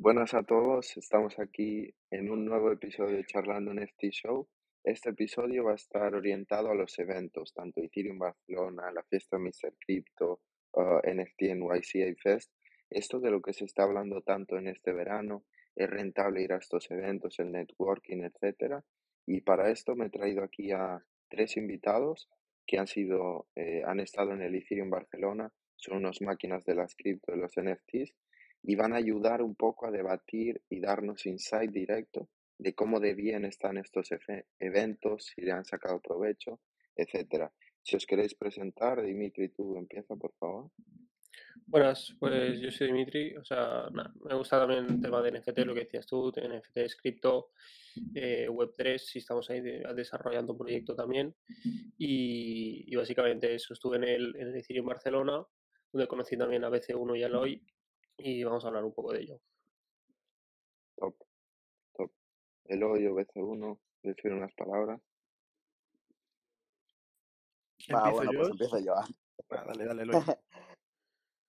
Buenas a todos, estamos aquí en un nuevo episodio de Charlando NFT Show. Este episodio va a estar orientado a los eventos, tanto Ethereum Barcelona, la fiesta Mr. Crypto, uh, NFT NYCA Fest. Esto de lo que se está hablando tanto en este verano, es rentable ir a estos eventos, el networking, etcétera. Y para esto me he traído aquí a tres invitados que han sido, eh, han estado en el Ethereum Barcelona, son unas máquinas de las cripto, de los NFTs, y van a ayudar un poco a debatir y darnos insight directo de cómo de bien están estos eventos, si le han sacado provecho, etcétera. Si os queréis presentar, Dimitri, tú empieza, por favor. Buenas, pues yo soy Dimitri, o sea, me gusta también el tema de NFT, lo que decías tú, NFT, cripto, eh, Web3, si estamos ahí desarrollando un proyecto también. Y, básicamente eso, estuve en el, en Ethereum Barcelona, donde conocí también a BC1 y a Eloy, y vamos a hablar un poco de ello. Top, top. Eloy o BC1, decir unas palabras. Ah, bueno, pues empiezo yo. dale, dale, Eloy.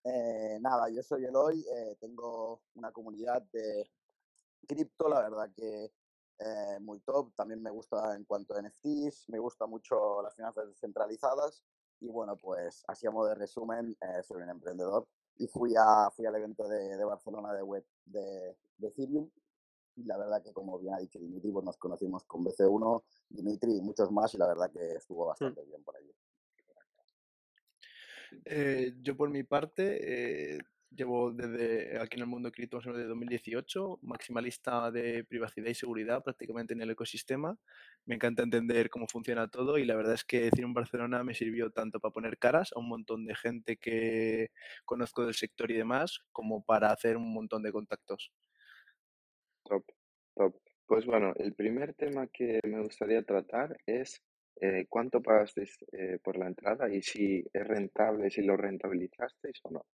Eh, nada, yo soy Eloy, eh, tengo una comunidad de cripto, la verdad que eh, muy top. También me gusta en cuanto a NFTs, me gusta mucho las finanzas descentralizadas y bueno, pues así a modo de resumen, soy un emprendedor y fui, a, fui al evento de, de Barcelona de web de, de, Ethereum y la verdad que como bien ha dicho Dimitri, pues nos conocimos con BC1, Dimitri y muchos más y la verdad que estuvo mm. bastante bien por allí. Eh, yo por mi parte eh, llevo desde aquí en el mundo cripto desde 2018, maximalista de privacidad y seguridad prácticamente en el ecosistema. Me encanta entender cómo funciona todo y la verdad es que en Barcelona me sirvió tanto para poner caras a un montón de gente que conozco del sector y demás, como para hacer un montón de contactos. Top, top. Pues bueno, el primer tema que me gustaría tratar es eh, cuánto pagasteis eh, por la entrada y si es rentable, si lo rentabilizasteis o no.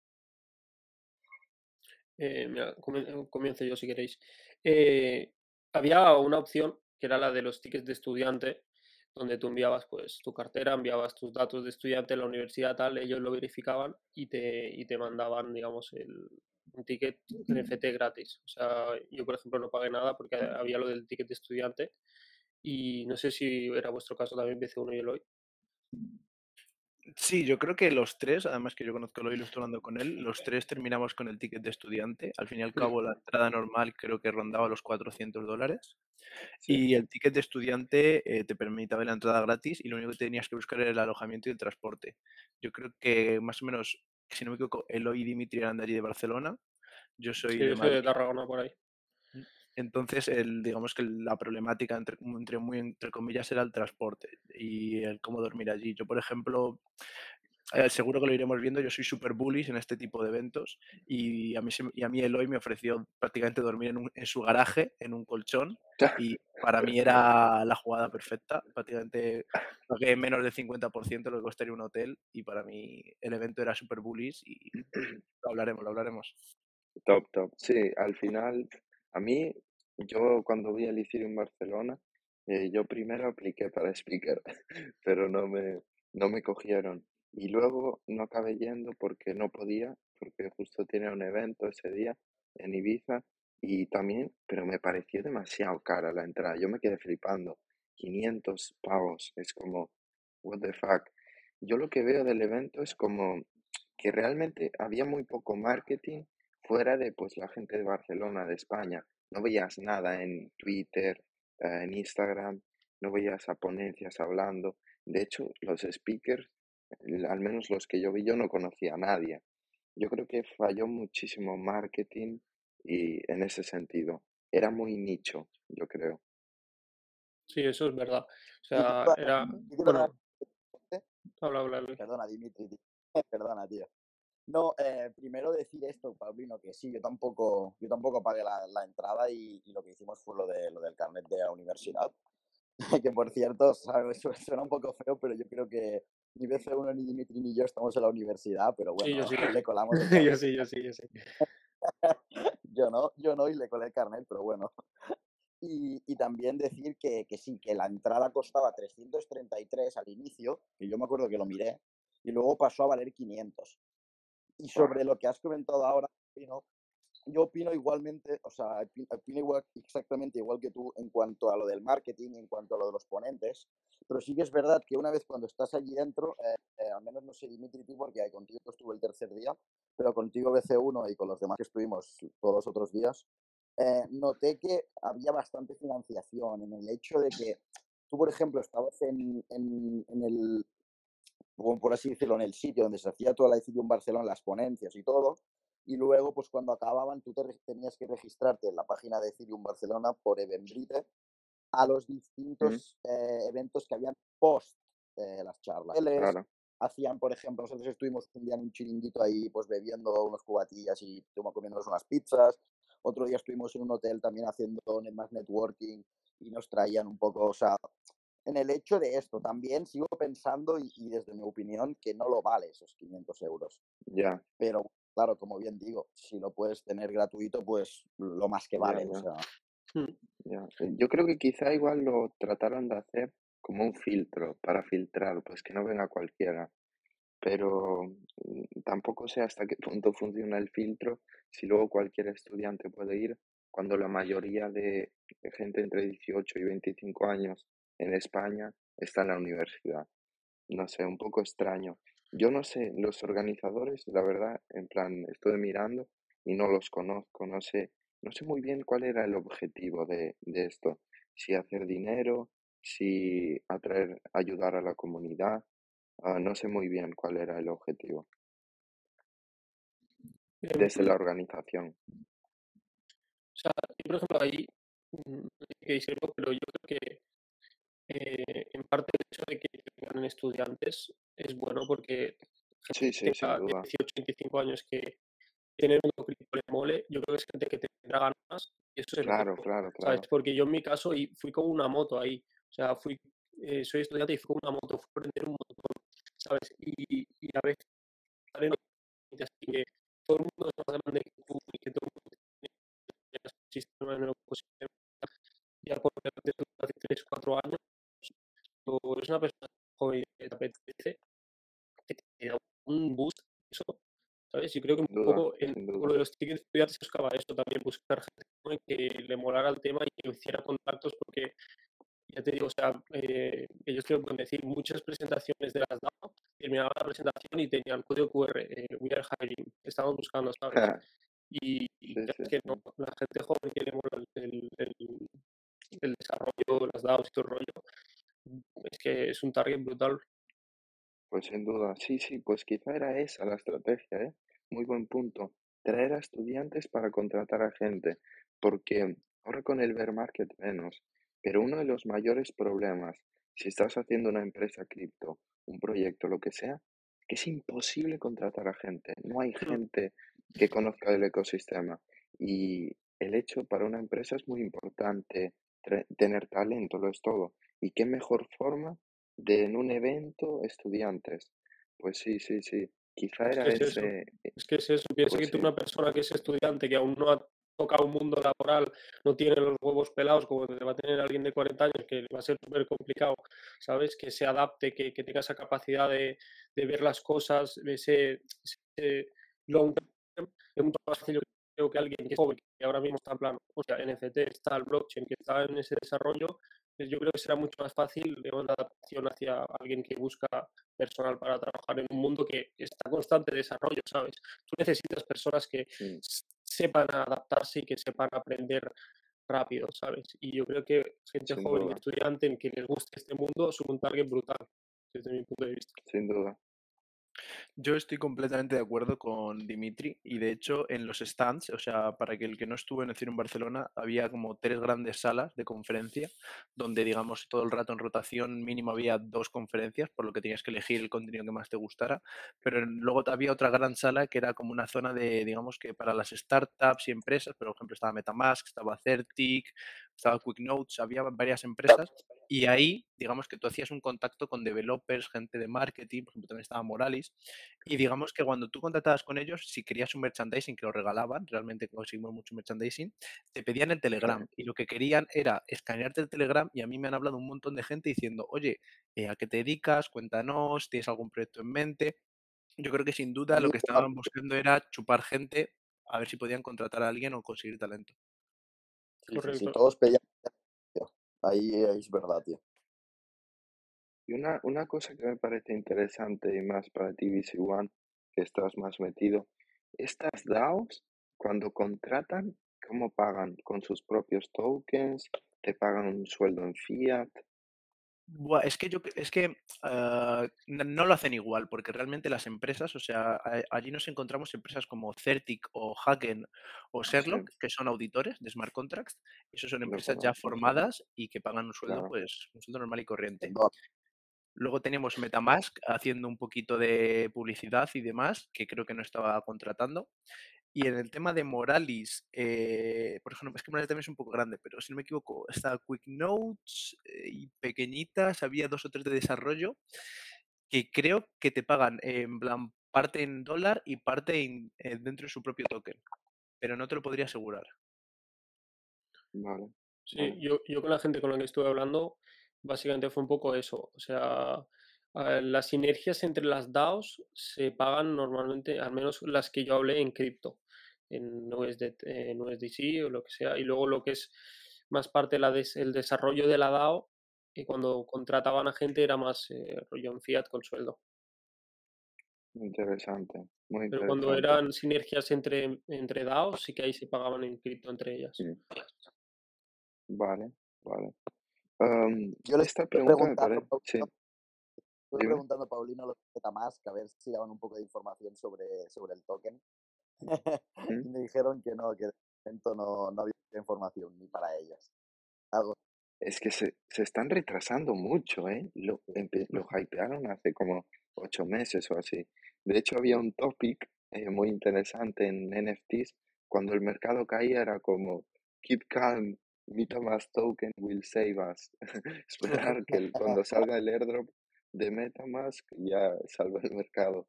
Eh, comienzo yo si queréis. Eh, había una opción que era la de los tickets de estudiante, donde tú enviabas pues tu cartera, enviabas tus datos de estudiante a la universidad tal, ellos lo verificaban y te, y te mandaban, digamos, el, un ticket NFT gratis. O sea, yo por ejemplo no pagué nada porque había lo del ticket de estudiante y no sé si era vuestro caso también, BC1 y Eloy. Sí, yo creo que los tres, además que yo conozco lo ilustrando con él, los tres terminamos con el ticket de estudiante. Al fin y al cabo, la entrada normal creo que rondaba los 400 dólares. Y el ticket de estudiante eh, te permitía la entrada gratis y lo único que tenías que buscar era el alojamiento y el transporte. Yo creo que más o menos, si no me equivoco, Eloy y Dimitri eran de allí de Barcelona. Yo soy de, de Tarragona por ahí. Entonces, el, digamos que la problemática, entre, entre, muy, entre comillas, era el transporte y el cómo dormir allí. Yo, por ejemplo, eh, seguro que lo iremos viendo, yo soy súper bullish en este tipo de eventos y a mí, y a mí Eloy me ofreció prácticamente dormir en, en su garaje, en un colchón, y para mí era la jugada perfecta. Prácticamente pagué menos del 50% lo que costaría un hotel y para mí el evento era súper bullish y lo hablaremos, lo hablaremos. Top, top. Sí, al final a mí, yo cuando vi el Ethereum Barcelona, eh, yo primero apliqué para speaker, pero no me, no me cogieron. Y luego no acabé yendo porque no podía, porque justo tenía un evento ese día en Ibiza y también, pero me pareció demasiado cara la entrada. Yo me quedé flipando. 500 pavos, es como, what the fuck. Yo lo que veo del evento es como que realmente había muy poco marketing fuera de pues la gente de Barcelona, de España, no veías nada en Twitter, eh, en Instagram, no veías a ponencias hablando. De hecho, los speakers, al menos los que yo vi, yo no conocía a nadie. Yo creo que falló muchísimo marketing y en ese sentido. Era muy nicho, yo creo. Sí, eso es verdad. O sea, era... Habla, habla, Perdona, Dimitri. Perdona, tío. No, eh, primero decir esto, Paulino, que sí, yo tampoco, yo tampoco pagué la, entrada y, lo que hicimos fue lo, de, lo del carnet de la universidad. que por cierto, suena un poco feo, pero yo creo que ni BC1, ni Dimitri, ni yo estamos en la universidad, pero bueno, yo sí. le colamos. yo sí, yo sí, yo sí. yo no, yo no, y le colé el carnet, pero bueno. Y, y, también decir que, que, sí, que la entrada costaba 333 al inicio, que yo me acuerdo que lo miré, y luego pasó a valer 500. Y sobre lo que has comentado ahora, yo opino igualmente, o sea, opino igual, exactamente igual que tú en cuanto a lo del marketing, en cuanto a lo de los ponentes, pero sí que es verdad que una vez cuando estás allí dentro, eh, eh, al menos no sé Dimitri tú porque contigo estuve el tercer día, pero contigo BC1 y con los demás que estuvimos todos los otros días, eh, noté que había bastante financiación en el hecho de que tú, por ejemplo, estabas en, en, en el, por así decirlo, en el sitio donde se hacía toda la en Barcelona, las ponencias y todo, y luego, pues cuando acababan, tú te tenías que registrarte en la página de Ethereum Barcelona por Eventbrite a los distintos eh, eventos que habían post eh, las charlas. Hacían, por ejemplo, nosotros estuvimos un día en un chiringuito ahí, pues bebiendo unos cubatillas y comiéndonos unas pizzas. Otro día estuvimos en un hotel también haciendo más networking y nos traían un poco, o sea, en el hecho de esto también sigo pensando y, y desde mi opinión que no lo vale esos 500 euros. Ya. Pero claro, como bien digo, si lo puedes tener gratuito, pues lo más que vale. Hmm. Eh, yo creo que quizá igual lo trataron de hacer como un filtro, para filtrar, pues que no venga cualquiera. Pero mm, tampoco sé hasta qué punto funciona el filtro, si luego cualquier estudiante puede ir, cuando la mayoría de gente entre 18 y 25 años en España está en la universidad. No sé, un poco extraño. Yo no sé, los organizadores, la verdad, en plan, estoy mirando y no los conozco, no sé, no sé muy bien cuál era el objetivo de, de esto. Si hacer dinero, si atraer, ayudar a la comunidad, ah, no sé muy bien cuál era el objetivo desde la organización. O sea, por ejemplo, ahí mm, que pero yo creo que eh, en parte el hecho de que tengan estudiantes es bueno porque sí, sí, 18, 25 años que tienen un cripto le mole, yo creo que es gente que tendrá ganas y eso es claro, claro, claro. ¿sabes? Porque yo en mi caso y fui con una moto ahí, o sea, fui, eh, soy estudiante y fui con una moto, fui a aprender un montón, ¿sabes? Y, y a veces así que todo el mundo es más grande que tú y que todo el mundo tiene el sistema en el ecosistema ya por hace 3 4 años o eres una persona joven que te apetece, que te da un boost, eso, ¿sabes? Yo creo que un poco en lo de los tickets estudiantes buscaba eso también, buscar gente que le molara el tema y que hiciera contactos, porque ya te digo, o sea, eh, ellos creo que decir muchas presentaciones de las DAO, terminaban la presentación y tenían código QR, eh, we are hiring, estamos buscando, ¿sabes? Y, es que no, la gente joven que le mola el, el, el, desarrollo, las DAOs y todo el rollo, es que es un target brutal. Pues sin duda, sí, sí, pues quizá era esa la estrategia, ¿eh? Muy buen punto. Traer a estudiantes para contratar a gente, porque ahora con el bear market menos, pero uno de los mayores problemas, si estás haciendo una empresa cripto, un proyecto, lo que sea, que es imposible contratar a gente. No hay gente que conozca el ecosistema. Y el hecho para una empresa es muy importante tener talento, lo es todo. ¿Y qué mejor forma de en un evento estudiantes? Pues sí, sí, sí. Quizá era es ese. Eh, es que es eso. Piensa pues que tú, una persona que es estudiante, que aún no ha tocado un mundo laboral, no tiene los huevos pelados como va a tener alguien de 40 años, que va a ser súper complicado, ¿sabes? Que se adapte, que, tenga esa capacidad de, ver las cosas, ese, ese long term. Es mucho más fácil creo que alguien que es joven, que ahora mismo está en plan, o sea, NFT, está el blockchain, que está en ese desarrollo, yo creo que será mucho más fácil de una adaptación hacia alguien que busca personal para trabajar en un mundo que está en constante desarrollo, ¿sabes? Tú necesitas personas que sepan adaptarse y que sepan aprender rápido, ¿sabes? Y yo creo que gente joven y estudiante en que les guste este mundo es un target brutal, desde mi punto de vista. Sin duda. Yo estoy completamente de acuerdo con Dimitri y de hecho en los stands, o sea, para que el que no estuvo en el cine en Barcelona, había como tres grandes salas de conferencia donde digamos todo el rato en rotación mínimo había dos conferencias, por lo que tenías que elegir el contenido que más te gustara, pero luego había otra gran sala que era como una zona de, digamos que para las startups y empresas, por ejemplo estaba Metamask, estaba Certic, estaba QuickNotes, había varias empresas y ahí, digamos que tú hacías un contacto con developers, gente de marketing, por ejemplo también estaba Moralis, y digamos que cuando tú contratabas con ellos, si querías un merchandising que lo regalaban, realmente conseguimos mucho merchandising, te pedían el Telegram y lo que querían era escanearte el Telegram y a mí me han hablado un montón de gente diciendo, oye, eh, ¿a qué te dedicas? Cuéntanos, ¿tienes algún proyecto en mente? Yo creo que sin duda lo que estaban buscando era chupar gente a ver si podían contratar a alguien o conseguir talento. Correcto. todos pedían. tío. Ahí es verdad, tío. Y una, una cosa que me parece interesante y más para ti, VC One, que estás más metido, estas DAOs, cuando contratan, ¿cómo pagan? ¿Con sus propios tokens? ¿Te pagan un sueldo en fiat? Buah, es que yo es que ah, n- no lo hacen igual, porque realmente las empresas, o sea, a- allí nos encontramos empresas como Certic o Haken o Sí, Sherlock, que son auditores de smart contracts, eso son lo empresas ya conozco, sí, formadas y que pagan un sueldo, claro. pues, un sueldo normal y corriente. Luego tenemos Metamask haciendo un poquito de publicidad y demás, que creo que no estaba contratando. Y en el tema de Moralis, eh, por ejemplo, es que Moralis también es un poco grande, pero si no me equivoco, está Quick Notes eh, y pequeñitas, había dos o tres de desarrollo que creo que te pagan en plan parte en dólar y parte en- eh, dentro de su propio token, pero no te lo podría asegurar. Vale, Sí, vale. yo, yo con la gente con la que estuve hablando, básicamente fue un poco eso. O sea, las sinergias entre las DAOs se pagan normalmente, al menos las que yo hablé en cripto, en USD, en USDC o lo que sea. Y luego lo que es más parte la des- el desarrollo de la DAO, y cuando contrataban a gente era más eh, rollo en fiat con sueldo. Interesante, muy Pero cuando interesante. eran sinergias entre, entre DAOs, sí que ahí se pagaban en cripto entre ellas. Sí, vale, vale. Am, Yo le esta estoy pregunta me preguntando, parece... Sí, Paulino, estoy preguntando a Paulino lo de Metamask, a ver si daban un poco de información sobre, sobre el token. me dijeron que no, que de momento no, no había información ni para. Algo. Es que se, se están retrasando mucho, ¿eh? Lo, lo hypearon hace como ocho meses o así. De hecho, había un topic eh, muy interesante en NFTs. Cuando el mercado caía era como, keep calm, MetaMask token will save us. Esperar que el- cuando salga el airdrop de MetaMask ya salva el mercado.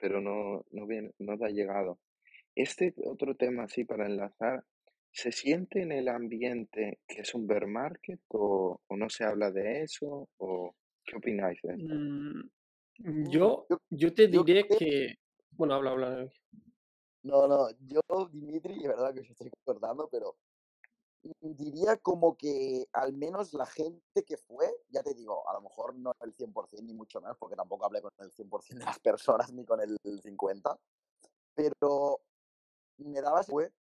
Pero no, no, viene, no ha llegado. Este otro tema así para enlazar, ¿se siente en el ambiente que es un bear market o, o no se habla de eso? ¿O qué opináis de esto? Mm, Mm, Yo, Yo, te diré que. Bueno, habla, habla. No, no, yo, Dimitri, es verdad que os estoy cortando, pero diría como que al menos la gente que fue, ya te digo, a lo mejor no el 100% ni mucho menos, porque tampoco hablé con el 100% de las personas ni con el 50%, pero me daba fue,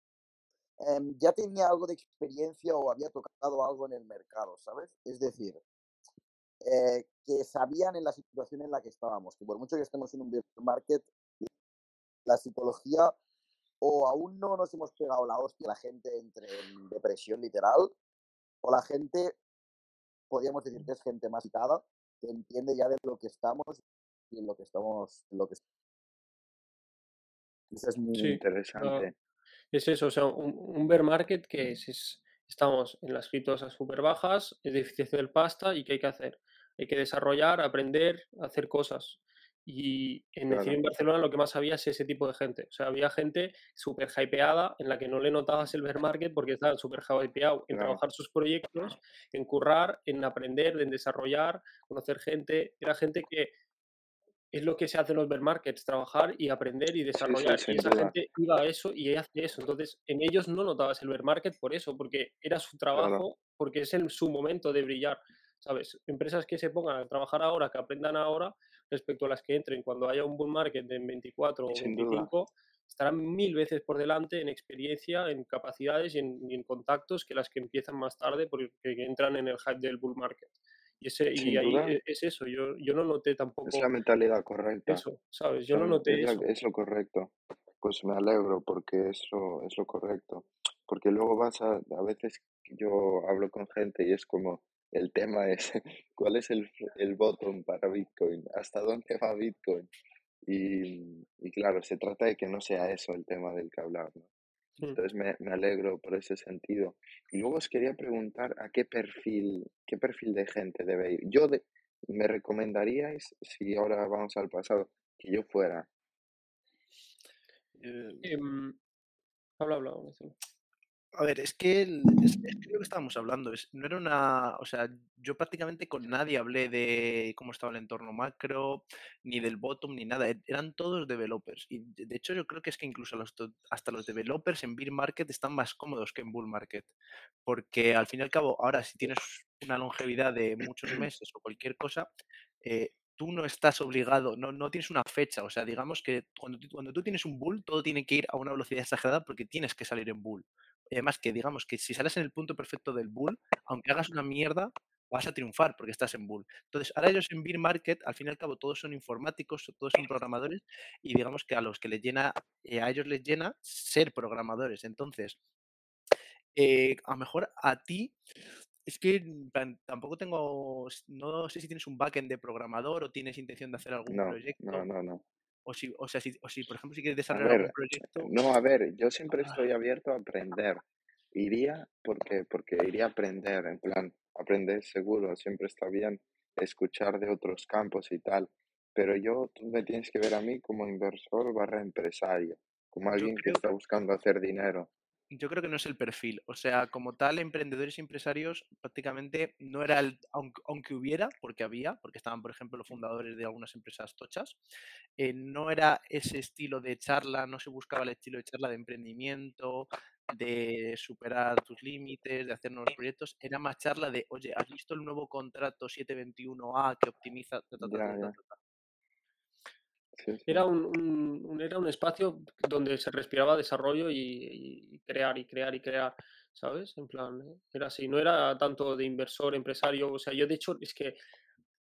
em, ya tenía algo de experiencia o había tocado algo en el mercado, ¿sabes? Es decir, eh, que sabían en la situación en la que estábamos, que por mucho que estemos en un market, la psicología o aún no nos hemos pegado la hostia, la gente entre en depresión literal, o la gente, podríamos decir que es gente más citada, que entiende ya de lo que estamos y en lo que estamos, lo que es Sí, ah, Interesante. es eso, o sea, un, un bear market que es, es- estamos en las criptos súper bajas, es difícil hacer pasta y ¿qué hay que hacer? Hay que desarrollar, aprender, hacer cosas. Y en Claro. Ethereum Barcelona lo que más había es ese tipo de gente. O sea, había gente súper hypeada en la que no le notabas el bear market porque estaban súper hypeado en Claro. trabajar sus proyectos, en currar, en aprender, en desarrollar, conocer gente. Era gente que es lo que se hace en los bear markets, trabajar y aprender y Sí, sí, desarrollar. sin y esa duda. gente iba a eso y hace eso. Entonces, en ellos no notabas el bear market por eso, porque era su trabajo, porque es el, su momento de brillar. ¿Sabes? Empresas que se pongan a trabajar ahora, que aprendan ahora, respecto a las que entren cuando haya un bull market en 24 o Sin duda. 25, estarán mil veces por delante en experiencia, en capacidades y en, y en contactos que las que empiezan más tarde porque que entran en el hype del bull market. Y, ese, y Sin ahí e- es eso, yo, yo no noté tampoco Es la mentalidad correcta. eso, ¿sabes? Yo no noté eso. es lo correcto. Pues me alegro porque eso es lo correcto. Porque luego vas a, a veces yo hablo con gente y es como, el tema es, ¿cuál es el, el bottom para Bitcoin? ¿Hasta dónde va Bitcoin? Y, y claro, se trata de que no sea eso el tema del que hablar, ¿no? Mm. Entonces me, me alegro por ese sentido. Y luego os quería preguntar a qué perfil, qué perfil de gente debe ir. Yo de- me recomendaríais, si ahora vamos al pasado, que yo fuera. Eh, Em, habla, habla. A ver, es que, el- es, que lo que estábamos hablando, es, no era una, o sea, yo prácticamente con nadie hablé de cómo estaba el entorno macro, ni del bottom, ni nada, e- eran todos developers. Y de hecho yo creo que es que incluso los, hasta los developers en bear market están más cómodos que en bull market, porque al fin y al cabo, ahora si tienes una longevidad de muchos meses o cualquier cosa, eh, tú no estás obligado, no, no tienes una fecha, o sea, digamos que cuando cuando tú tienes un bull, todo tiene que ir a una velocidad exagerada porque tienes que salir en bull. Y además que digamos que si sales en el punto perfecto del bull, aunque hagas una mierda, vas a triunfar porque estás en bull. Entonces, ahora ellos en bear market, al fin y al cabo, todos son informáticos, todos son programadores y digamos que a los que les llena, eh, a ellos les llena ser programadores. Entonces, eh, a lo mejor a ti, es que tampoco tengo, no sé si tienes un backend de programador o tienes intención de hacer algún No, no, proyecto, no, no. O si, o sea, si, o si por ejemplo si quieres desarrollar algún ver, proyecto, no, a ver, yo siempre ah, estoy abierto a aprender. Iría porque, porque iría a aprender, en plan, aprender seguro, siempre está bien escuchar de otros campos y tal. Pero yo, tú me tienes que ver a mí como inversor barra empresario, como alguien que está buscando hacer dinero. Yo creo que no es el perfil. O sea, como tal, emprendedores y empresarios prácticamente no era el, aunque, aunque hubiera, porque había, porque estaban, por ejemplo, los fundadores de algunas empresas tochas, eh, no era ese estilo de charla, no se buscaba el estilo de charla de emprendimiento, de superar tus límites, de hacer nuevos proyectos, era más charla de, oye, ¿has visto el nuevo contrato 721A que optimiza? ta, ta, ta, Ya, ta, ta, ya, ta, ta"? Era un, un- un- era un espacio donde se respiraba desarrollo y, y crear y crear y crear, ¿sabes? En plan, eh, era así, no era tanto de inversor, empresario, o sea, yo de hecho es que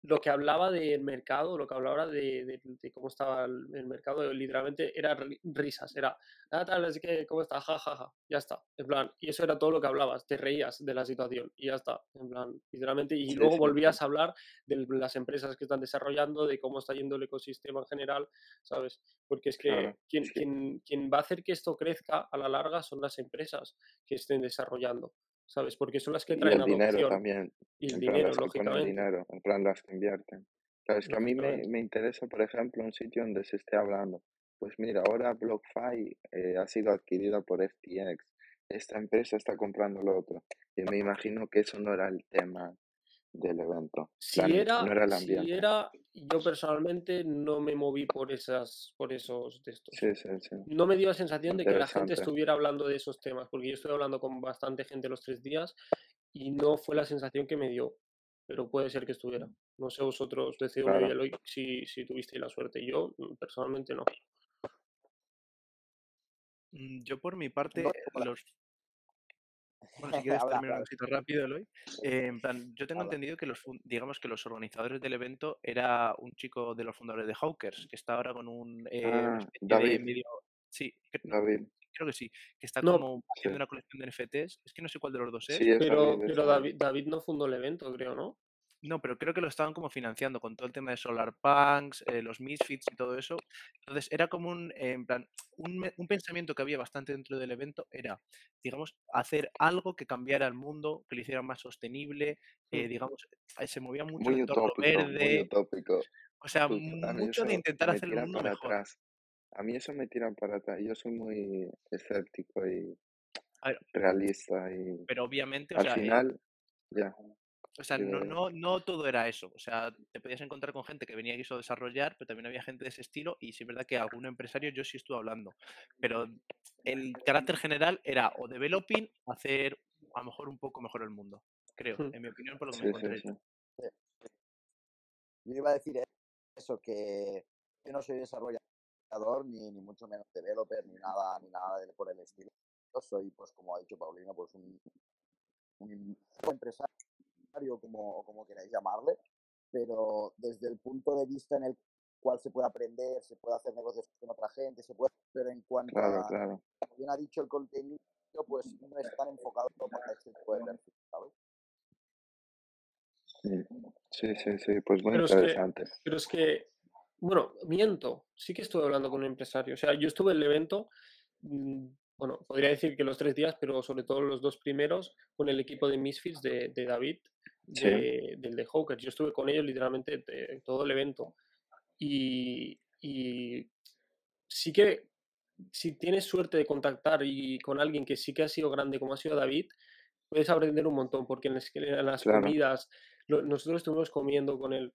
lo que hablaba del mercado, lo que hablaba de, de- de cómo estaba el, el mercado, literalmente era ri- risas, era, ah, tal, así que, ¿cómo está? Ja, ja, ja, ya está, en plan, y eso era todo lo que hablabas, te reías de la situación y ya está, en plan, literalmente, y luego volvías a hablar de las empresas que están desarrollando, de cómo está yendo el ecosistema en general, ¿sabes? Porque es que claro. quien, Es quien, quien va a hacer que esto crezca a la larga son las empresas que estén desarrollando, ¿sabes? Porque son las que y traen el dinero adopción también, y el dinero, las que ponen lógicamente, dinero, en plan, las que invierten. Sabes que a mí me, me interesa, por ejemplo, un sitio donde se esté hablando. Pues mira, ahora BlockFi eh, ha sido adquirida por FTX. Esta empresa está comprando lo otro. Y me imagino que eso no era el tema del evento. Si no era, si era, yo personalmente no me moví por esas, por esos de estos. Sí, sí, sí. No me dio la sensación de que la gente estuviera hablando de esos temas, porque yo estoy hablando con bastante gente los tres días y no fue la sensación que me dio, pero puede ser que estuviera. No sé vosotros, Decidme y Claro. Si, si tuvisteis la suerte. Yo mm, personalmente no. Mm, Yo por mi parte, los... Bueno, si quieres terminar un poquito rápido, Eloy. Eh, en plan, yo tengo Habla. entendido que los, fun- digamos que los organizadores del evento era un chico de los fundadores de Hawkers, que está ahora con un, eh, Ah, especie de David, medio... Sí, David. creo que sí, que está No, como Sí, haciendo una colección de NFTs. Es que no sé cuál de los dos es. sí, es pero, David, es pero. David, David no fundó el evento, creo, ¿no? No, pero creo que lo estaban como financiando con todo el tema de Solar Punks, eh, los Misfits y todo eso. Entonces era como un, eh, en plan, un, un pensamiento que había bastante dentro del evento era, digamos, hacer algo que cambiara el mundo, que lo hiciera más sostenible, eh, Mm. digamos, eh, se movía mucho el Muy entorno utópico, muy verde, utópico. o sea, mucho de intentar me hacer el mundo para mejor. atrás. A mí eso me tira para atrás. Yo soy muy escéptico y ver, realista y pero obviamente, o al sea, eh, final, ya, O sea, no, no, no todo era eso. O sea, te podías encontrar con gente que venía y quiso desarrollar, pero también había gente de ese estilo. Y sí es verdad que algún empresario yo sí estuve hablando. Pero el carácter general era o developing, hacer a lo mejor un poco mejor el mundo. Creo, Mm. en mi opinión, por lo que me Sí, encontré sí. yo. Sí. Yo iba a decir eso, que yo no soy desarrollador, ni, ni mucho menos developer, ni nada, ni nada de- por el estilo. Yo soy, pues como ha dicho Paulino, pues un, un empresario, como, o como queráis llamarle, pero desde el punto de vista en el cual se puede aprender, se puede hacer negocios con otra gente, se puede, pero en cuanto Claro, a, claro. como bien ha dicho el contenido, pues no es tan enfocado para este tipo de perfil, ¿sabes? Sí, sí, sí, pues muy Pero es que, interesante. pero es que, bueno, miento, sí que estuve hablando con un empresario. O sea, yo estuve en el evento, mm, bueno, podría decir que los tres días, pero sobre todo los dos primeros, con el equipo de Misfits de, de David, Sí, de, del de Hawkers. Yo estuve con ellos literalmente de- todo el evento. Y, y sí que si tienes suerte de contactar y con alguien que sí que ha sido grande como ha sido David, puedes aprender un montón, porque en, las comidas, nosotros estuvimos comiendo con él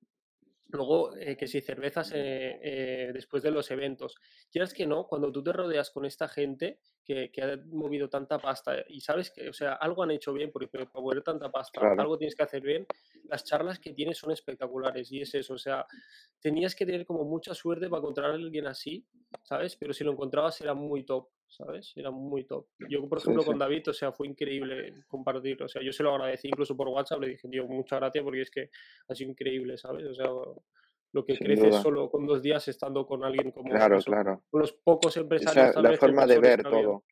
Luego, eh, que si cervezas eh, eh, después de los eventos. Quieras que no, cuando tú te rodeas con esta gente que, que, ha movido tanta pasta y sabes que, o sea, algo han hecho bien, porque para mover tanta pasta, algo tienes que hacer bien, las charlas que tienes son espectaculares y es eso, o sea, tenías que tener como mucha suerte para encontrar a alguien así, ¿sabes? Pero si lo encontrabas era muy top. ¿Sabes? Era muy top. Yo, por ejemplo, con David, o sea, fue increíble compartir, o sea, yo se lo agradecí incluso por WhatsApp, le dije, tío, muchas gracias porque es que ha sido increíble, ¿sabes? O sea, lo que crece solo con dos días estando con alguien como claro, claro. Con los pocos empresarios. la forma de ver todo.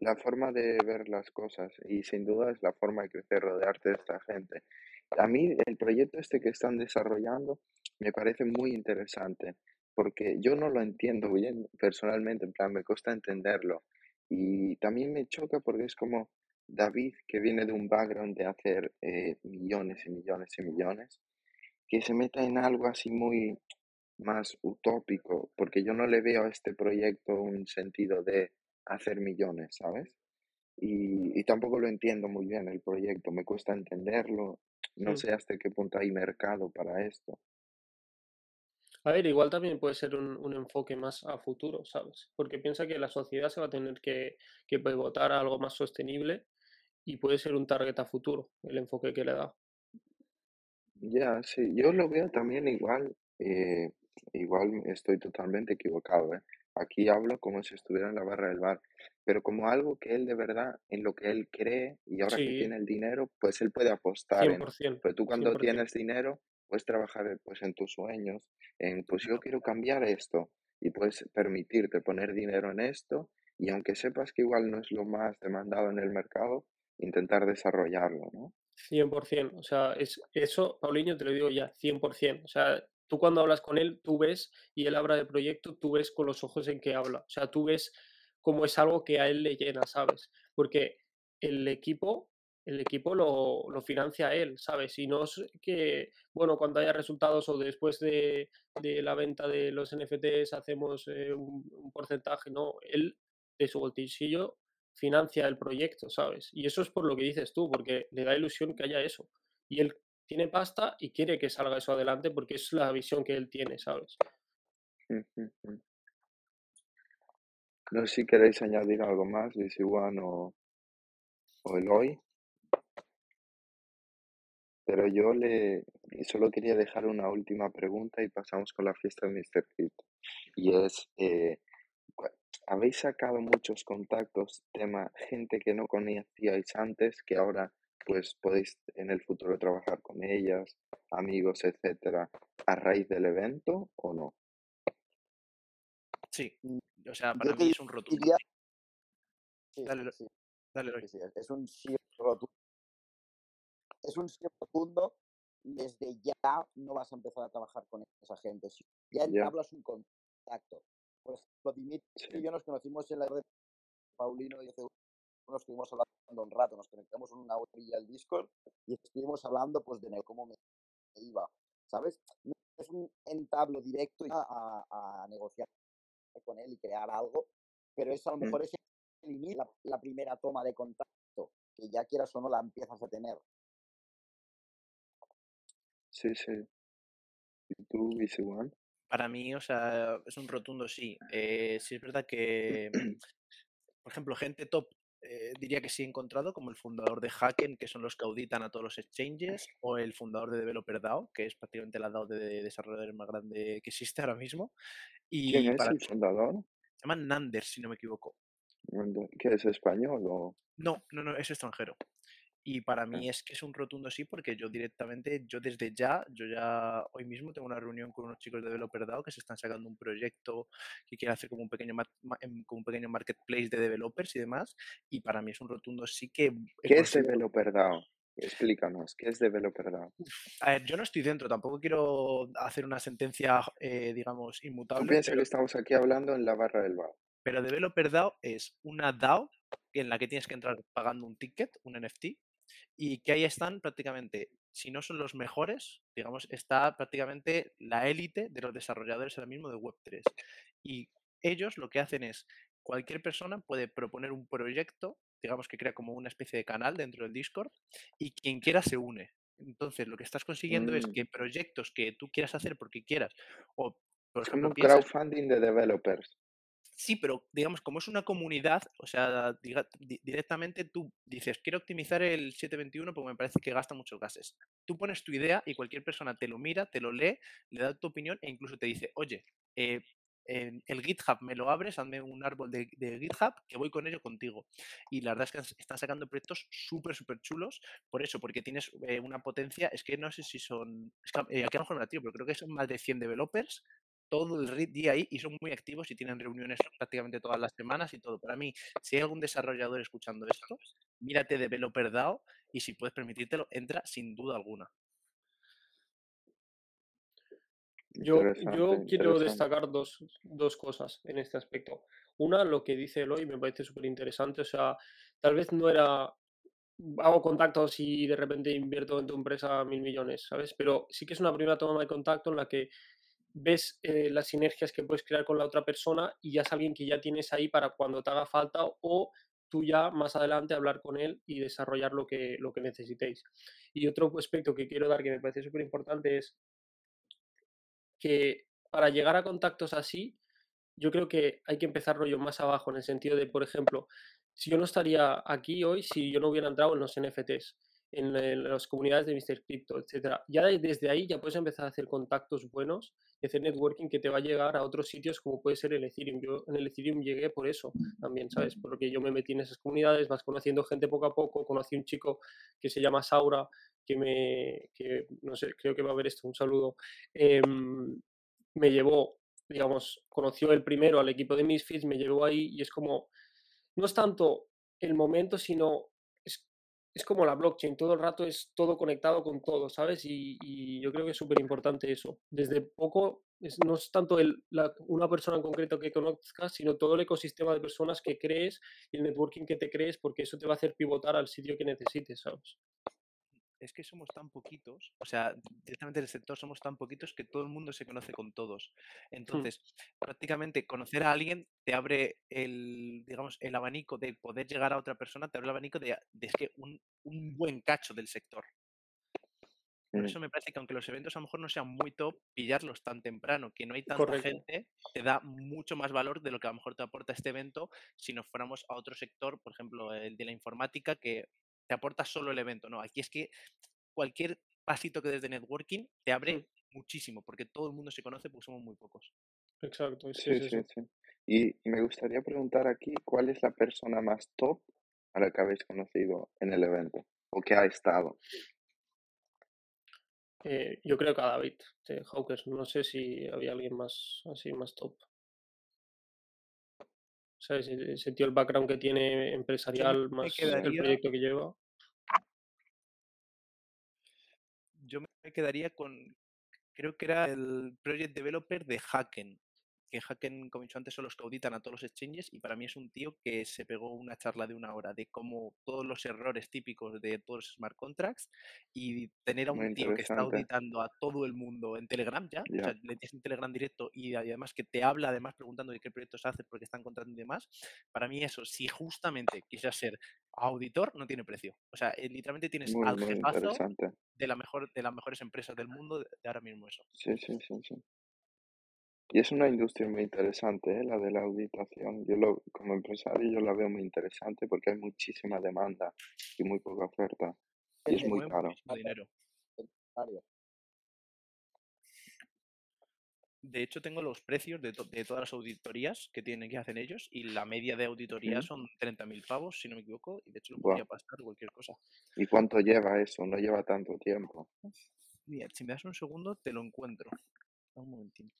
La forma de ver las cosas y sin duda es la forma de crecer, rodearte de esta gente. A mí el proyecto este que están desarrollando me parece muy interesante porque yo no lo entiendo bien personalmente, en plan, me cuesta entenderlo. Y también me choca porque es como David, que viene de un background de hacer eh, millones y millones y millones, que se meta en algo así muy más utópico, porque yo no le veo a este proyecto un sentido de hacer millones, ¿sabes? Y, y tampoco lo entiendo muy bien el proyecto, me cuesta entenderlo, no sé hasta qué punto hay mercado para esto. A ver, igual también puede ser un, enfoque más a futuro, ¿sabes? Porque piensa que la sociedad se va a tener que, que pivotar a algo más sostenible y puede ser un target a futuro el enfoque que le da. Ya, sí, yo lo veo también igual, eh, igual estoy totalmente equivocado, ¿eh? Aquí hablo como si estuviera en la barra del bar, pero como algo que él de verdad, en lo que él cree y ahora que tiene el dinero, pues él puede apostar en, 100%, pero tú cuando tienes dinero, puedes trabajar pues en tus sueños, en pues yo quiero cambiar esto y puedes permitirte poner dinero en esto y aunque sepas que igual no es lo más demandado en el mercado, intentar desarrollarlo, ¿no? 100%, o sea, es, eso, Paulinho, te lo digo ya, 100%, o sea, tú cuando hablas con él, tú ves, y él habla de proyecto, tú ves con los ojos en que habla, o sea, tú ves cómo es algo que a él le llena, ¿sabes? Porque el equipo el equipo lo, lo, financia él, ¿sabes? Y no es que, bueno, cuando haya resultados o después de, de la venta de los NFTs hacemos eh, un, porcentaje, no, él de su bolsillo financia el proyecto, ¿sabes? Y eso es por lo que dices tú, porque le da ilusión que haya eso. Y él tiene pasta y quiere que salga eso adelante porque es la visión que él tiene, ¿sabes? No sé si queréis añadir algo más, Luis Iguan o, o Eloy. Pero yo le solo quería dejar una última pregunta y pasamos con la fiesta de Mr. Crypto. Y es, eh, ¿habéis sacado muchos contactos, tema, gente que no conocíais antes, que ahora pues podéis en el futuro trabajar con ellas, amigos, etcétera, a raíz del evento o no? Sí, o sea, para mí es un rotundo. dale, dale, es un sí rotundo es un rotundo, desde ya no vas a empezar a trabajar con esa gente. Si ya hablas un contacto. Por ejemplo, Dimitri y yo nos conocimos en la red Paulino y hace nos estuvimos hablando un rato, nos conectamos en una orilla al Discord y estuvimos hablando pues de cómo me iba, ¿sabes? Es un entablo directo a, a, negociar con él y crear algo, pero es a lo mm. mejor ese la, la primera toma de contacto, que ya quieras o no la empiezas a tener. Sí, sí. ¿Y tú, Igual? Para mí, o sea, es un rotundo sí. Eh, sí es verdad que, por ejemplo, gente top eh, diría que sí he encontrado, como el fundador de Hacken, que son los que auditan a todos los exchanges, o el fundador de Developer DAO, que es prácticamente la DAO de desarrolladores más grande que existe ahora mismo. Y ¿Quién es el fundador? Se llama Nander, si no me equivoco. ¿Qué es español o...? No, no, no, es extranjero. Y para mí es que es un rotundo sí, porque yo directamente, yo desde ya, yo ya hoy mismo tengo una reunión con unos chicos de Developer DAO que se están sacando un proyecto que quieren hacer como un pequeño, em, como un pequeño marketplace de developers y demás. Y para mí es un rotundo sí que... ¿Qué es Developer DAO? Explícanos, ¿qué es Developer DAO? A ver, yo no estoy dentro, tampoco quiero hacer una sentencia, eh, digamos, inmutable. Tú piensas que estamos aquí hablando en la barra del DAO. Pero Developer DAO es una DAO en la que tienes que entrar pagando un ticket, un NFT, y que ahí están prácticamente, si no son los mejores, digamos, está prácticamente la élite de los desarrolladores ahora mismo de Web3. Y ellos lo que hacen es, cualquier persona puede proponer un proyecto, digamos que crea como una especie de canal dentro del Discord, y quien quiera se une. Entonces, lo que estás consiguiendo es Mm, que proyectos que tú quieras hacer porque quieras, o por ejemplo, un piensas, crowdfunding de developers. Sí, pero digamos, como es una comunidad, o sea, diga- di- directamente tú dices, quiero optimizar el 721 porque me parece que gasta muchos gases. Tú pones tu idea y cualquier persona te lo mira, te lo lee, le da tu opinión e incluso te dice, oye, eh, el GitHub me lo abres, hazme un árbol de, GitHub que voy con ello contigo. Y la verdad es que están sacando proyectos súper, súper chulos por eso, porque tienes eh, una potencia, es que no sé si son, es que, eh, aquí a lo mejor me la tiro, pero creo que son más de 100 developers todo el día ahí y son muy activos y tienen reuniones prácticamente todas las semanas y todo. Para mí, si hay algún desarrollador escuchando esto, mírate Developer DAO y si puedes permitírtelo, entra sin duda alguna. Yo, yo quiero destacar dos, dos cosas en este aspecto. Una, lo que dice Eloy me parece súper interesante. O sea, tal vez no era hago contactos y de repente invierto en tu empresa mil millones, ¿sabes? Pero sí que es una primera toma de contacto en la que ves eh, las sinergias que puedes crear con la otra persona y ya es alguien que ya tienes ahí para cuando te haga falta o tú ya más adelante hablar con él y desarrollar lo que, lo que necesitéis. Y otro aspecto que quiero dar que me parece súper importante es que para llegar a contactos así, yo creo que hay que empezar rollo más abajo, en el sentido de, por ejemplo, si yo no estaría aquí hoy, si yo no hubiera entrado en los NFTs, en, en las comunidades de Mr. Crypto, etcétera. Ya de- desde ahí ya puedes empezar a hacer contactos buenos y hacer networking que te va a llegar a otros sitios como puede ser el Ethereum. Yo en el Ethereum llegué por eso también, ¿sabes? Porque yo me metí en esas comunidades, vas conociendo gente poco a poco, conocí un chico que se llama Saura, que me, que no sé, creo que va a ver esto, un saludo, em, me llevó digamos, conoció el primero al equipo de Misfits, me llevó ahí y es como, no es tanto el momento, sino es, como la blockchain, todo el rato es todo conectado con todo, ¿sabes? Y, y yo creo que es súper importante eso. Desde poco, es- no es tanto el, la- una persona en concreto que conozcas, sino todo el ecosistema de personas que crees y el networking que te crees, porque eso te va a hacer pivotar al sitio que necesites, ¿sabes? Es que somos tan poquitos, o sea, directamente del sector somos tan poquitos que todo el mundo se conoce con todos. Hmm, Entonces, prácticamente conocer a alguien te abre el, digamos, el abanico de poder llegar a otra persona, te abre el abanico de, de es que un, un buen cacho del sector. Por Mm, eso me parece que aunque los eventos a lo mejor no sean muy top, pillarlos tan temprano, que no hay tanta Correcto. gente, te da mucho más valor de lo que a lo mejor te aporta este evento si nos fuéramos a otro sector, por ejemplo, el de la informática, que te aporta solo el evento. No, aquí es que cualquier pasito que des de networking te abre muchísimo, porque todo el mundo se conoce porque somos muy pocos. Exacto, Sí, sí, sí. Y me gustaría preguntar aquí, ¿cuál es la persona más top a la que habéis conocido en el evento? ¿O que ha estado? Eh, yo creo que a David de Hawkers, no sé si había alguien más así, más top. ¿Sabes? Ese tío, el background que tiene empresarial, más el quedaría, proyecto que lleva. yo me quedaría con, creo que era el project developer de Hacken, que Hacken, como he dicho antes, son los que auditan a todos los exchanges y para mí es un tío que se pegó una charla de una hora de cómo todos los errores típicos de todos los smart contracts y tener a Muy un tío que está auditando a todo el mundo en Telegram ya, o sea, le tienes en Telegram directo y además que te habla además preguntando de qué proyectos hace porque están contratando y demás, para mí eso, si justamente quisieras ser auditor, no tiene precio. O sea, eh, literalmente tienes Muy, al muy jefazo de la mejor de las mejores empresas del mundo de de ahora mismo eso. Sí, sí, sí, sí. Y es una industria muy interesante, ¿eh? La de la auditación. Yo lo, como empresario yo la veo muy interesante porque hay muchísima demanda y muy poca oferta. Y es muy Mueve caro. muchísimo dinero. área. De hecho, tengo los precios de, to- de todas las auditorías que tienen que hacen ellos y la media de auditoría ¿Mm? son 30.000 pavos, si no me equivoco, y de hecho lo podría pasar cualquier cosa. ¿Y cuánto lleva eso? No lleva tanto tiempo. Mira, si me das un segundo, te lo encuentro. Un momentín.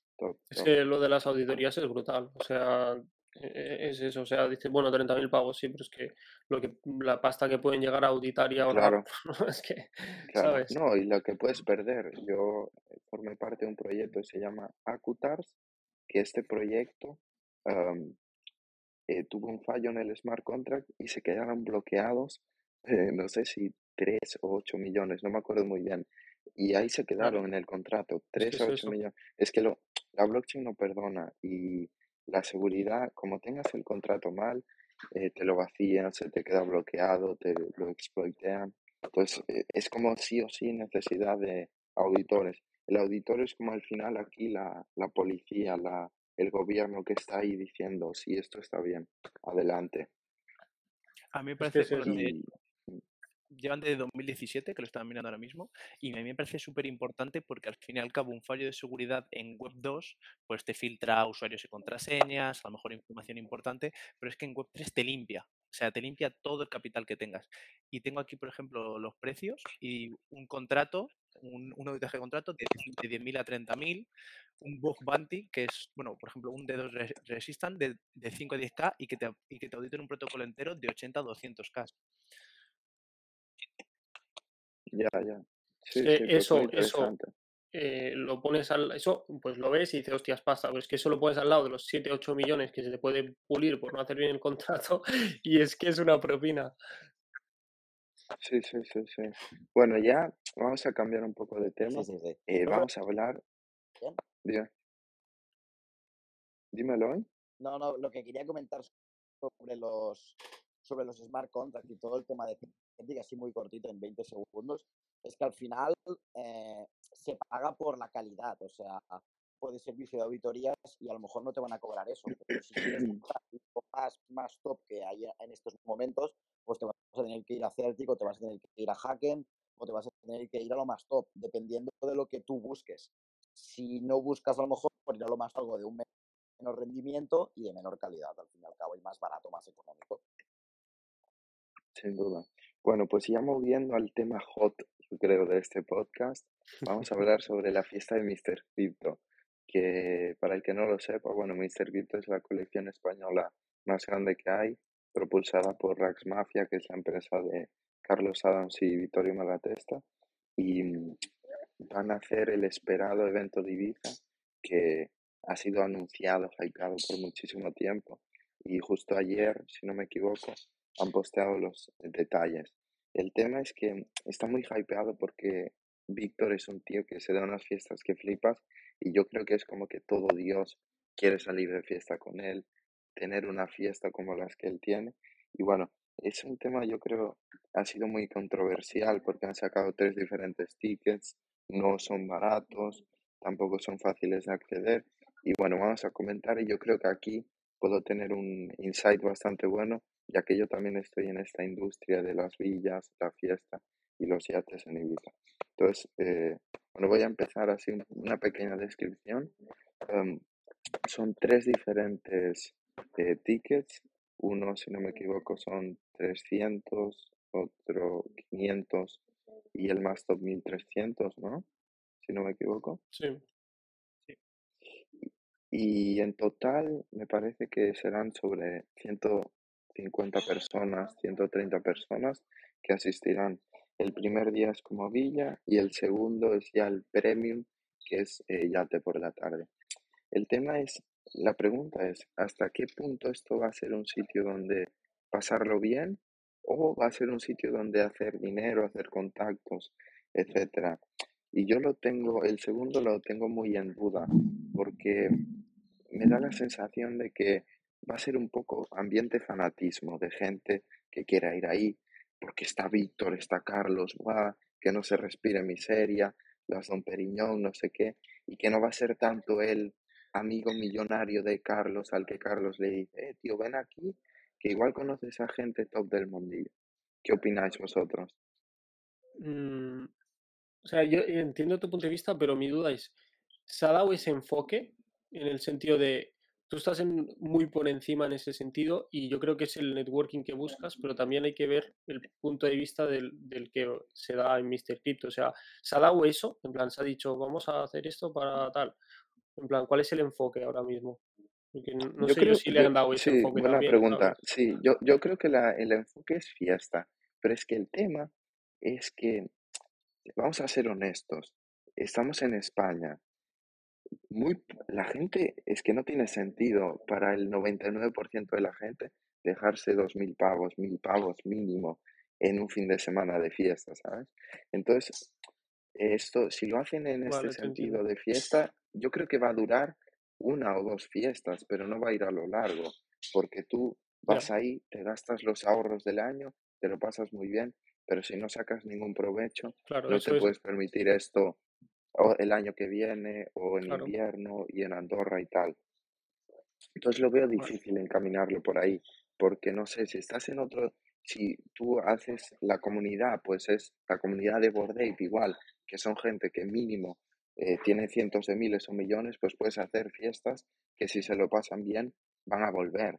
Es que lo de las auditorías es brutal. O sea, e- e- es eso. O sea, dices, bueno, 30.000 pavos, sí, pero es que lo que la pasta que pueden llegar a auditar y ahorrar, Claro, es que, claro. ¿sabes? No, y lo que puedes perder. Yo eh, formé parte de un proyecto que se llama Acutars, que este proyecto eh, tuvo un fallo en el smart contract y se quedaron bloqueados, eh, no sé si 3 o 8 millones, no me acuerdo muy bien. Y ahí se quedaron en el contrato, es que 3 es a 8 eso. millones. Es que lo, la blockchain no perdona y, la seguridad, como tengas el contrato mal, eh, te lo vacían, se te queda bloqueado, te lo exploitean. Entonces, eh, es como sí o sí necesidad de auditores. El auditor es como al final aquí la, la policía, la, el gobierno que está ahí diciendo si esto está bien, adelante. A mí me Es parece, que es eso. Llevan desde 2017, que lo están mirando ahora mismo, y a mí me parece súper importante porque al fin y al cabo un fallo de seguridad en Web 2 pues te filtra usuarios y contraseñas, a lo mejor información importante, pero es que en Web 3 te limpia, o sea, te limpia todo el capital que tengas. Y tengo aquí, por ejemplo, los precios y un contrato, un, un auditaje de contrato de, de 10.000 a 30.000, un bug bounty, que es, bueno, por ejemplo, un D2 re- resistant de, de 5 a 10K y que te, y que te auditen un protocolo entero de 80 a 200K. Ya, ya. Sí, Eh, sí, pues eso, eso, eh, lo pones al, eso, pues lo ves y dices, hostias, pasta, pues es que eso lo pones al lado de los 7, 8 millones que se te puede pulir por no hacer bien el contrato y es que es una propina. Sí, sí, sí, sí. Bueno, ya vamos a cambiar un poco de tema. sí, sí. Eh, vamos a hablar. Dímelo. ¿eh? No, no, lo que quería comentar sobre los sobre los smart contracts y todo el tema de así muy cortito, en 20 segundos, es que al final eh, se paga por la calidad, o sea, puede servicio de auditorías y a lo mejor no te van a cobrar eso, pero si quieres comprar más, más top que hay en estos momentos, pues te vas a tener que ir a Certic o te vas a tener que ir a Hacken o te vas a tener que ir a lo más top, dependiendo de lo que tú busques. Si no buscas a lo mejor ir a lo más algo de un menor rendimiento y de menor calidad, al fin y al cabo, y más barato, más económico. Sin duda. Bueno, pues ya moviendo al tema hot, creo, de este podcast, vamos a hablar sobre la fiesta de Mr. Crypto, que para el que no lo sepa, bueno, Mr. Crypto es la colección española más grande que hay, propulsada por Rax Mafia, que es la empresa de Carlos Adams y Vittorio Malatesta, y mm, van a hacer el esperado evento de Ibiza, que ha sido anunciado, hypeado por muchísimo tiempo, y justo ayer, si no me equivoco, han posteado los detalles. El tema es que está muy hypeado porque Víctor es un tío que se da unas fiestas que flipas y yo creo que es como que todo Dios quiere salir de fiesta con él, tener una fiesta como las que él tiene. Y bueno, es un tema yo creo ha sido muy controversial porque han sacado tres diferentes tickets, no son baratos, tampoco son fáciles de acceder. Y bueno, vamos a comentar y yo creo que aquí puedo tener un insight bastante bueno, ya que yo también estoy en esta industria de las villas, la fiesta y los yates en Ibiza. Entonces, eh, bueno, voy a empezar así un- una pequeña descripción. Son tres diferentes eh, tickets. Uno, si no me equivoco, son 300, otro 500 y el más top 1300, ¿no? Si no me equivoco. Sí. Y en total me parece que serán sobre 150 personas, 130 personas que asistirán. El primer día es como villa y el segundo es ya el premium, que es eh, yate por la tarde. El tema es, la pregunta es, ¿hasta qué punto esto va a ser un sitio donde pasarlo bien o va a ser un sitio donde hacer dinero, hacer contactos, etcétera? Y yo lo tengo, el segundo lo tengo muy en duda, porque me da la sensación de que va a ser un poco ambiente fanatismo de gente que quiera ir ahí, porque está Víctor, está Carlos, ¡buah! que no se respire miseria, las Don Periñón, no sé qué, y que no va a ser tanto el amigo millonario de Carlos al que Carlos le dice, eh, tío, ven aquí, que igual conoces a gente top del mundillo. ¿Qué opináis vosotros? Mm, o sea, yo entiendo tu punto de vista, pero mi duda es, ¿se ha ese enfoque en el sentido de, tú estás en- muy por encima en ese sentido y yo creo que es el networking que buscas, pero también hay que ver el punto de vista del, del que se da en Mr. Crypto. O sea, ¿se ha dado eso? En plan, se ha dicho, vamos a hacer esto para tal. En plan, ¿cuál es el enfoque ahora mismo? Porque no Yo sé yo creo, si le yo, han dado ese sí, enfoque buena también, pregunta. ¿sabes? Sí, yo, yo creo que la, el enfoque es fiesta, pero es que el tema es que, vamos a ser honestos, estamos en España. Muy, la gente es que no tiene sentido para el 99% de la gente dejarse dos mil pavos, mil pavos mínimo en un fin de semana de fiesta, ¿sabes? Entonces, esto, si lo hacen en este Vale, sentido de fiesta, yo creo que va a durar una o dos fiestas, pero no va a ir a lo largo, porque tú vas ahí, te gastas los ahorros del año, te lo pasas muy bien, pero si no sacas ningún provecho, Claro, no te es. puedes permitir esto o el año que viene o en Claro. invierno y en Andorra y tal. Entonces lo veo Bueno, difícil encaminarlo por ahí, porque no sé, si estás en otro, si tú haces la comunidad, pues es la comunidad de Bored Ape igual, que son gente que mínimo eh, tiene cientos de miles o millones, pues puedes hacer fiestas que si se lo pasan bien van a volver.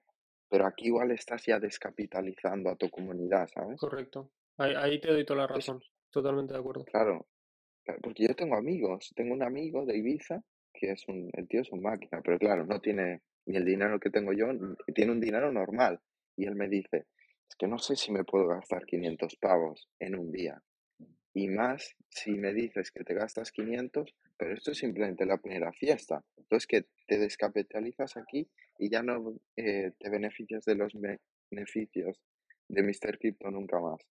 Pero aquí igual estás ya descapitalizando a tu comunidad, ¿sabes? correcto. Ahí, ahí te doy toda la razón. Totalmente de acuerdo. claro, porque yo tengo amigos, tengo un amigo de Ibiza que es un, el tío es un máquina, pero claro, no tiene ni el dinero que tengo yo, tiene un dinero normal. Y él me dice, es que no sé si me puedo gastar 500 pavos en un día. Y más si me dices que te gastas 500, pero esto es simplemente la primera fiesta. Entonces que te descapitalizas aquí y ya no eh, te beneficias de los beneficios de Mr. Crypto nunca más.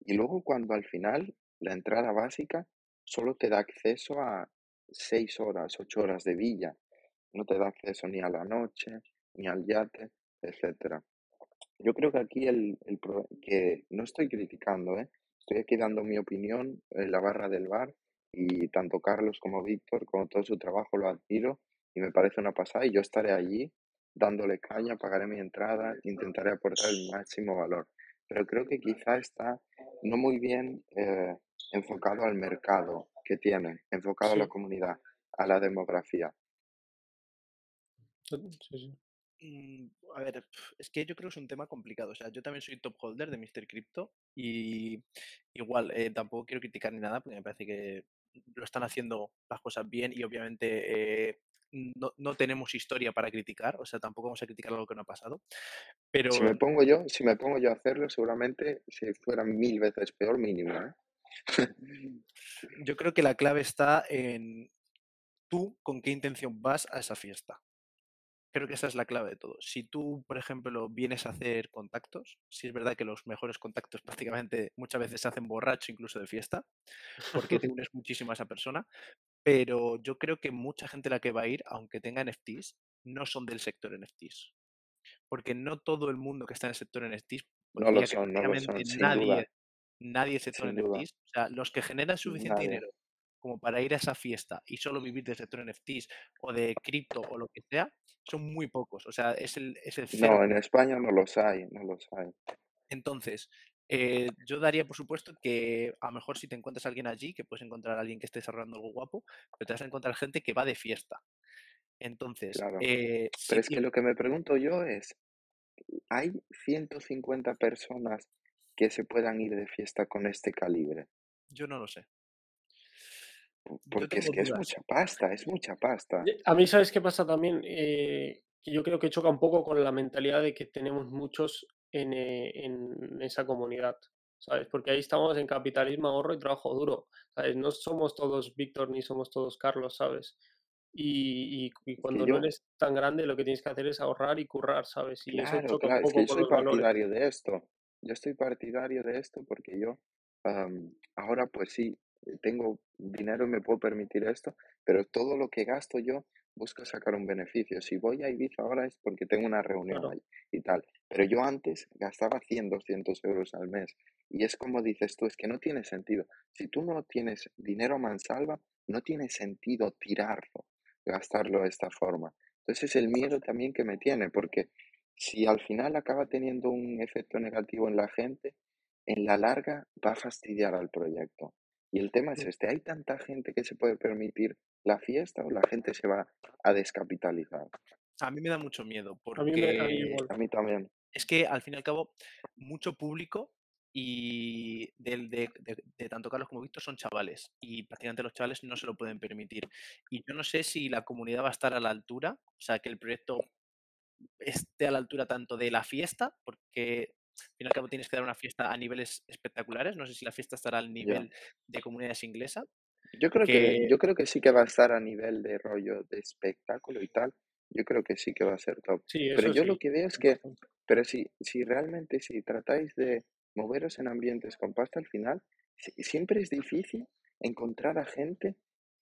Y luego cuando al final la entrada básica solo te da acceso a 6 horas, 8 horas de villa. No te da acceso ni a la noche, ni al yate, etcétera. Yo creo que aquí el, el que no estoy criticando, ¿eh? Estoy aquí dando mi opinión en la barra del bar y tanto Carlos como Víctor, con todo su trabajo, lo admiro y me parece una pasada y yo estaré allí dándole caña, pagaré mi entrada, intentaré aportar el máximo valor. Pero creo que quizá está no muy bien eh, enfocado al mercado que tiene, enfocado a la comunidad, a la demografía. sí, sí. Mm, A ver, es que yo creo que es un tema complicado. O sea, yo también soy top holder de Mr. Crypto y igual eh, tampoco quiero criticar ni nada porque me parece que lo están haciendo las cosas bien y obviamente eh, no, no tenemos historia para criticar, o sea, tampoco vamos a criticar algo que no ha pasado. Si Pero me pongo yo, si me pongo yo a hacerlo, seguramente si fuera mil veces peor, mínimo, ¿eh? Yo creo que la clave está en tú con qué intención vas a esa fiesta. Creo que esa es la clave de todo. Si tú, por ejemplo, vienes a hacer contactos, si es verdad que los mejores contactos prácticamente muchas veces se hacen borracho incluso de fiesta, porque te unes muchísimo a esa persona, pero yo creo que mucha gente la que va a ir, aunque tenga NFTs, no son del sector NFTs, porque no todo el mundo que está en el sector NFTs, No lo son, no lo son, sin nadie, duda, nadie del sector NFTs, o sea, los que generan suficiente nadie. dinero como para ir a esa fiesta y solo vivir del sector NFTs o de cripto o lo que sea, son muy pocos. O sea, es el, es el No, en 0%. España no los hay, no los hay. Entonces, eh, yo daría por supuesto que a lo mejor si te encuentras a alguien allí, que puedes encontrar a alguien que esté desarrollando algo guapo, pero te vas a encontrar gente que va de fiesta. Entonces, Claro. eh, Pero si es que lo que me pregunto yo es, ¿hay 150 personas que se puedan ir de fiesta con este calibre? yo no lo sé. Porque es que es mucha pasta, es mucha pasta. A mí, ¿sabes qué pasa también? Eh, yo creo que choca un poco con la mentalidad de que tenemos muchos en, eh, en esa comunidad, ¿sabes? Porque ahí estamos en capitalismo, ahorro y trabajo duro, ¿sabes? No somos todos Víctor ni somos todos Carlos, ¿sabes? Y, cuando no eres tan grande, lo que tienes que hacer es ahorrar y currar, ¿sabes? Y eso claro, choca un claro, es que poco yo soy valores. partidario de esto. Yo estoy partidario de esto porque yo am, ahora pues sí, tengo dinero y me puedo permitir esto, pero todo lo que gasto yo busco sacar un beneficio. Si voy a Ibiza ahora es porque tengo una reunión Claro, ahí y tal, pero yo antes gastaba 100, 200 euros al mes y es como dices tú, es que no tiene sentido. Si tú no tienes dinero mansalva, no tiene sentido tirarlo, gastarlo de esta forma. Entonces es el miedo también que me tiene, porque si al final acaba teniendo un efecto negativo en la gente, en la larga va a fastidiar al proyecto. Y el tema es este, ¿hay tanta gente que se puede permitir la fiesta o la gente se va a descapitalizar? A mí me da mucho miedo a mí, me, a mí porque. A mí también. es que al fin y al cabo mucho público y del- de, de- de tanto Carlos como Víctor son chavales y prácticamente los chavales no se lo pueden permitir. Y yo no sé si la comunidad va a estar a la altura, o sea, que el proyecto esté a la altura tanto de la fiesta, porque al fin y al cabo tienes que dar una fiesta a niveles espectaculares, no sé si la fiesta estará al nivel de comunidades inglesa, Yo creo que, que yo creo que sí que va a estar a nivel de rollo de espectáculo y tal. Yo creo que sí que va a ser top. Sí, Pero yo lo sí. que veo es que, pero si, si realmente, si tratáis de moveros en ambientes con pasta al final, si- siempre es difícil encontrar a gente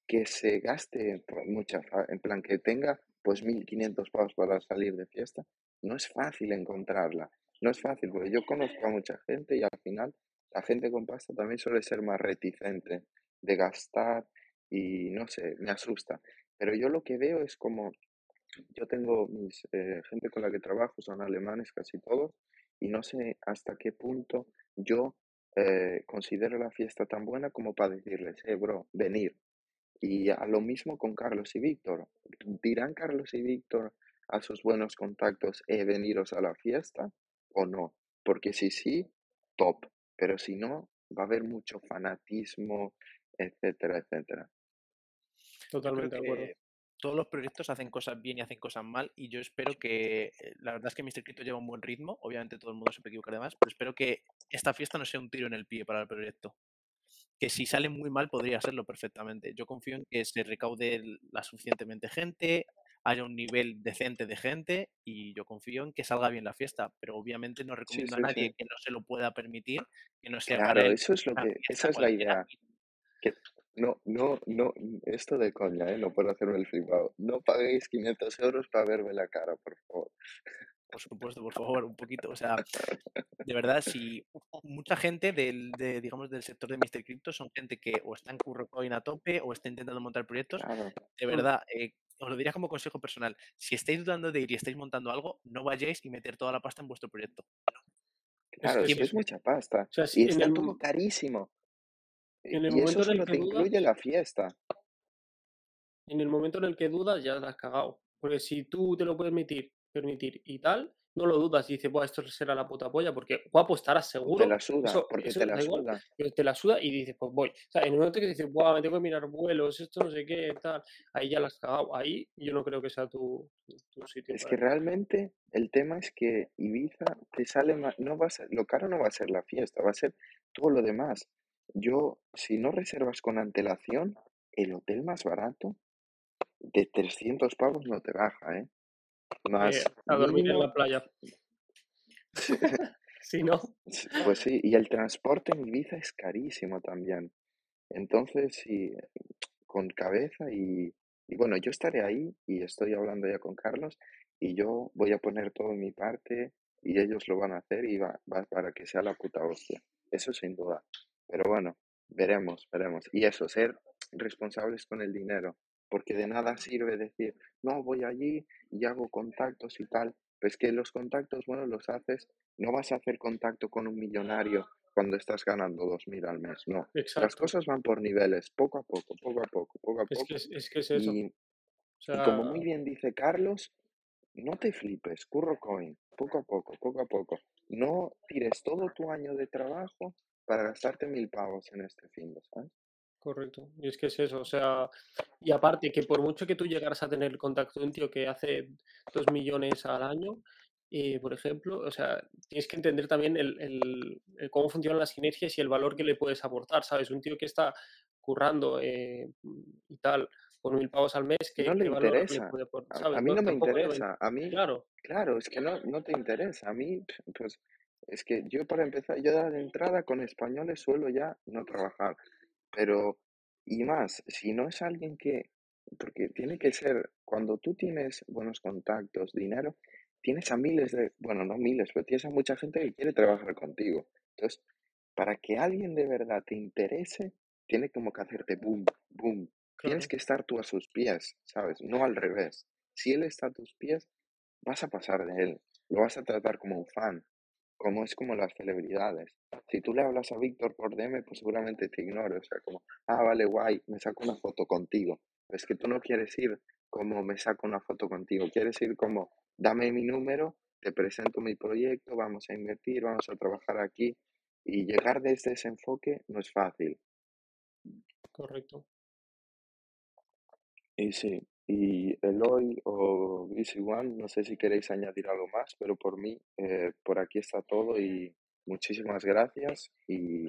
que se gaste pues, mucha, en plan, que tenga pues 1.500 pavos para salir de fiesta, no es fácil encontrarla. No es fácil, porque yo conozco a mucha gente y al final la gente con pasta también suele ser más reticente de gastar y no sé, me asusta. Pero yo lo que veo es como, yo tengo mis eh, gente con la que trabajo, son alemanes casi todos, y no sé hasta qué punto yo eh, considero la fiesta tan buena como para decirles, eh, bro, venir. Y a lo mismo con Carlos y Víctor. ¿Dirán Carlos y Víctor a sus buenos contactos, eh, veniros a la fiesta o no? Porque si sí, top. Pero si no, va a haber mucho fanatismo, etcétera, etcétera. Totalmente de acuerdo. Todos los proyectos hacen cosas bien y hacen cosas mal y yo espero que, eh, la verdad es que Mr. Crypto lleva un buen ritmo, obviamente todo el mundo se puede equivocar de más, pero espero que esta fiesta no sea un tiro en el pie para el proyecto. Que si sale muy mal podría serlo perfectamente. Yo confío en que se recaude la suficientemente gente, haya un nivel decente de gente y yo confío en que salga bien la fiesta, pero obviamente no Sí, recomiendo a sí, nadie sí. que no se lo pueda permitir, que no se Claro, eso es lo que, esa es la idea. Que no, no, no, esto de coña, ¿eh? No puedo hacerme el flipado. No paguéis 500 euros para verme la cara, por favor. Por supuesto, por favor, un poquito. O sea, de verdad, si mucha gente del, de, digamos, del sector de Mr. Crypto son gente que o está en CurroCoin a tope o está intentando montar proyectos, Claro. de Mm. verdad, eh, os lo diría como consejo personal. Si estáis dudando de ir y estáis montando algo, no vayáis y meter toda la pasta en vuestro proyecto. Claro, es que es mucha pasta. O sea, Y si en está el, todo carísimo. en el Y eso momento en el que te incluye dudas, la fiesta. en el momento en el que dudas, ya la has cagado. Porque si tú te lo puedes permitir, permitir y tal, no lo dudas y dices, Buah, esto será la puta polla, porque guapo estarás O te seguro, la suda, eso, porque eso te la suda. pero te la suda y dices, pues voy. O sea, en el momento que dices, Buah, me tengo que mirar vuelos, esto no sé qué, tal, ahí ya la has cagado. Ahí yo no creo que sea tu, tu sitio Es que realmente el tema es que Ibiza te sale más, no va a ser, lo caro no va a ser la fiesta, va a ser todo lo demás. Yo, si no reservas con antelación, el hotel más barato de 300 pavos no te baja, ¿eh? Eh, Más a dormir en la playa. Si no, pues sí, y el transporte en Ibiza es carísimo también. Entonces, sí, con cabeza y, y bueno, yo estaré ahí y estoy hablando ya con Carlos y yo voy a poner todo en mi parte y ellos lo van a hacer y va, va para que sea la puta hostia. Eso sin duda. Pero bueno, veremos, veremos. Y eso, ser responsables con el dinero, porque de nada sirve decir, no, voy allí y hago contactos y tal. Pues que los contactos, bueno, los haces, no vas a hacer contacto con un millonario cuando estás ganando 2.000 al mes, no. Las cosas van por niveles, poco a poco, poco a poco, poco a Es poco. que es, es que es eso. Y, O y como muy bien dice Carlos, no te flipes, curro coin, poco a poco, poco a poco. No tires todo tu año de trabajo para gastarte mil pavos en este fin de, ¿sabes? Correcto. Y es que es eso. O sea, y aparte que por mucho que tú llegaras a tener contacto de un tío que hace dos millones al año, eh, por ejemplo, o sea, tienes que entender también el, el- el cómo funcionan las sinergias y el valor que le puedes aportar, ¿sabes? Un tío que está currando eh, y tal por mil pavos al mes, ¿qué, No le valor le interesa. puede aportar? A, ¿Sabes? a mí no me va a interesa. A mí, Claro, claro, es que no, no te interesa. A mí, pues, es que yo para empezar, yo de entrada con españoles suelo ya no trabajar. Pero, y más, si no es alguien que, porque tiene que ser, cuando tú tienes buenos contactos, dinero, tienes a miles de, bueno, no miles, pero tienes a mucha gente que quiere trabajar contigo. Entonces, para que alguien de verdad te interese, tiene como que hacerte boom, boom. Tienes claro. que estar tú a sus pies, ¿sabes? No al revés. Si él está a tus pies, vas a pasar de él. Lo vas a tratar como un fan, como es como las celebridades. Si tú le hablas a Víctor por DM, pues seguramente te ignore. O sea, como, ah, vale, guay, me saco una foto contigo. Es que tú no quieres ir como me saco una foto contigo. Quieres ir como, dame mi número, te presento mi proyecto, vamos a invertir, vamos a trabajar aquí. Y llegar desde ese enfoque no es fácil. Correcto. Y sí, y Eloy o Greasy One, no sé si queréis añadir algo más, pero por mí, eh, por aquí está todo y muchísimas gracias y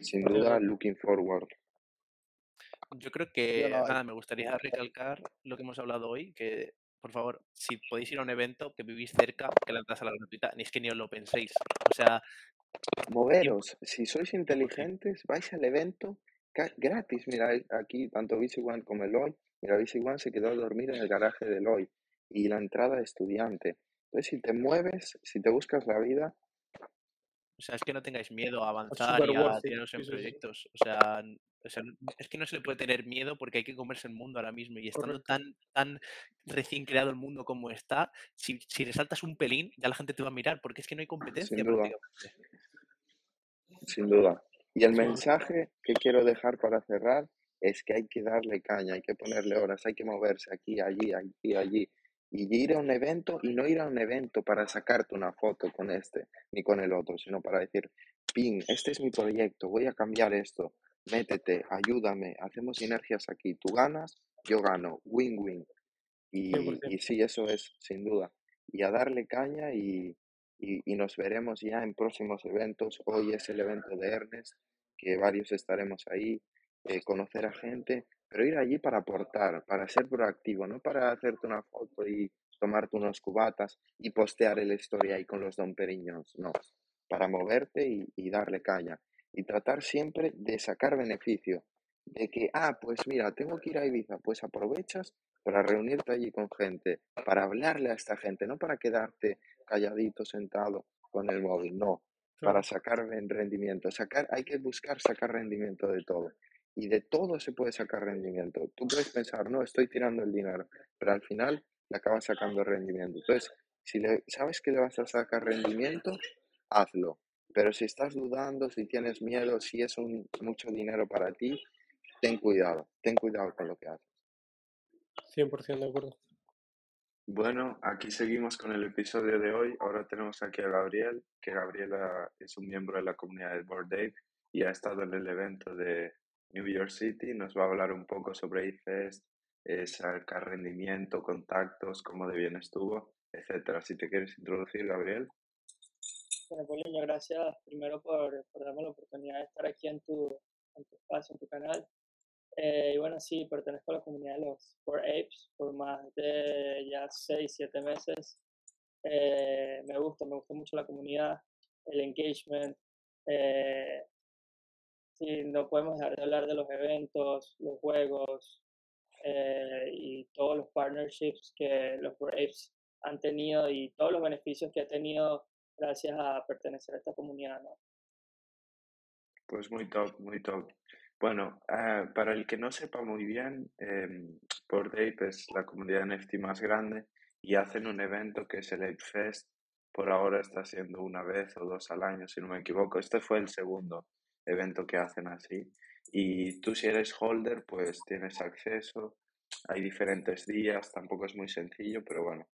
sin duda looking forward. Yo creo que, nada, me gustaría recalcar lo que hemos hablado hoy, que por favor, si podéis ir a un evento que vivís cerca, que la entrada a la gratuita, ni es que ni os lo penséis. O sea, Moveros, si sois inteligentes, vais al evento, gratis. Mira, aquí tanto One como Eloy, BC One se quedó a dormir en el garaje de Eloy y la entrada de estudiante. Entonces, si te mueves, si te buscas la vida, O sea, es que no tengáis miedo a avanzar y a tiraros en proyectos. O sea, o sea, es que no se le puede tener miedo porque hay que comerse el mundo ahora mismo. Y estando tan, tan recién creado el mundo como está, si, si resaltas un pelín, ya la gente te va a mirar porque es que no hay competencia sin duda, sin duda. Y el mensaje que quiero dejar para cerrar es que hay que darle caña, hay que ponerle horas, hay que moverse aquí, allí, aquí, allí. Y ir a un evento y no ir a un evento para sacarte una foto con este ni con el otro, sino para decir, ping, este es mi proyecto, voy a cambiar esto, métete, ayúdame, hacemos sinergias aquí, tú ganas, yo gano, win-win. Y, 100%. y sí, eso es, sin duda. Y a darle caña y, y, y nos veremos ya en próximos eventos. Hoy es el evento de Ernest, que varios estaremos ahí, eh, conocer a gente, pero ir allí para aportar, para ser proactivo, no para hacerte una foto y tomarte unos cubatas y postear la historia ahí con los Don Periños, no, para moverte y, y darle caña. Y tratar siempre de sacar beneficio, de que, ah, pues mira, tengo que ir a Ibiza, pues aprovechas para reunirte allí con gente, para hablarle a esta gente, no para quedarte calladito sentado con el móvil, no, para sacar rendimiento. Sacar, hay que buscar sacar rendimiento de todo. Y de todo se puede sacar rendimiento. Tú puedes pensar, no, estoy tirando el dinero, pero al final le acabas sacando rendimiento. Entonces, si le, sabes que le vas a sacar rendimiento, hazlo. Pero si estás dudando, si tienes miedo, si es un, mucho dinero para ti, ten cuidado, ten cuidado con lo que haces. 100% de acuerdo. Bueno, aquí seguimos con el episodio de hoy. Ahora tenemos aquí a Gabriel, que Gabriela es un miembro de la comunidad de Board Ape y ha estado en el evento de New York City. Nos va a hablar un poco sobre eh, sacar rendimiento, contactos, cómo de bien estuvo, etcétera. Si te quieres introducir, Gabriel. Bueno, Paulinho, gracias primero por, por darme la oportunidad de estar aquí en tu, en tu espacio, en tu canal. Eh, y bueno, sí, pertenezco a la comunidad de los Four Apes por más de ya 6, 7 meses. Eh, me gusta, me gusta mucho la comunidad, el engagement. Eh, sí, no podemos dejar de hablar de los eventos, los juegos eh, y todos los partnerships que los Four Apes han tenido y todos los beneficios que ha tenido gracias a pertenecer a esta comunidad. Pues muy top, muy top. Bueno, ah, para el que no sepa muy bien, eh, Bored Ape es la comunidad NFT más grande y hacen un evento que es el Ape Fest. Por ahora está siendo una vez o dos al año, si no me equivoco. Este fue el segundo evento que hacen así. Y tú si eres holder, pues tienes acceso. Hay diferentes días, tampoco es muy sencillo, pero bueno.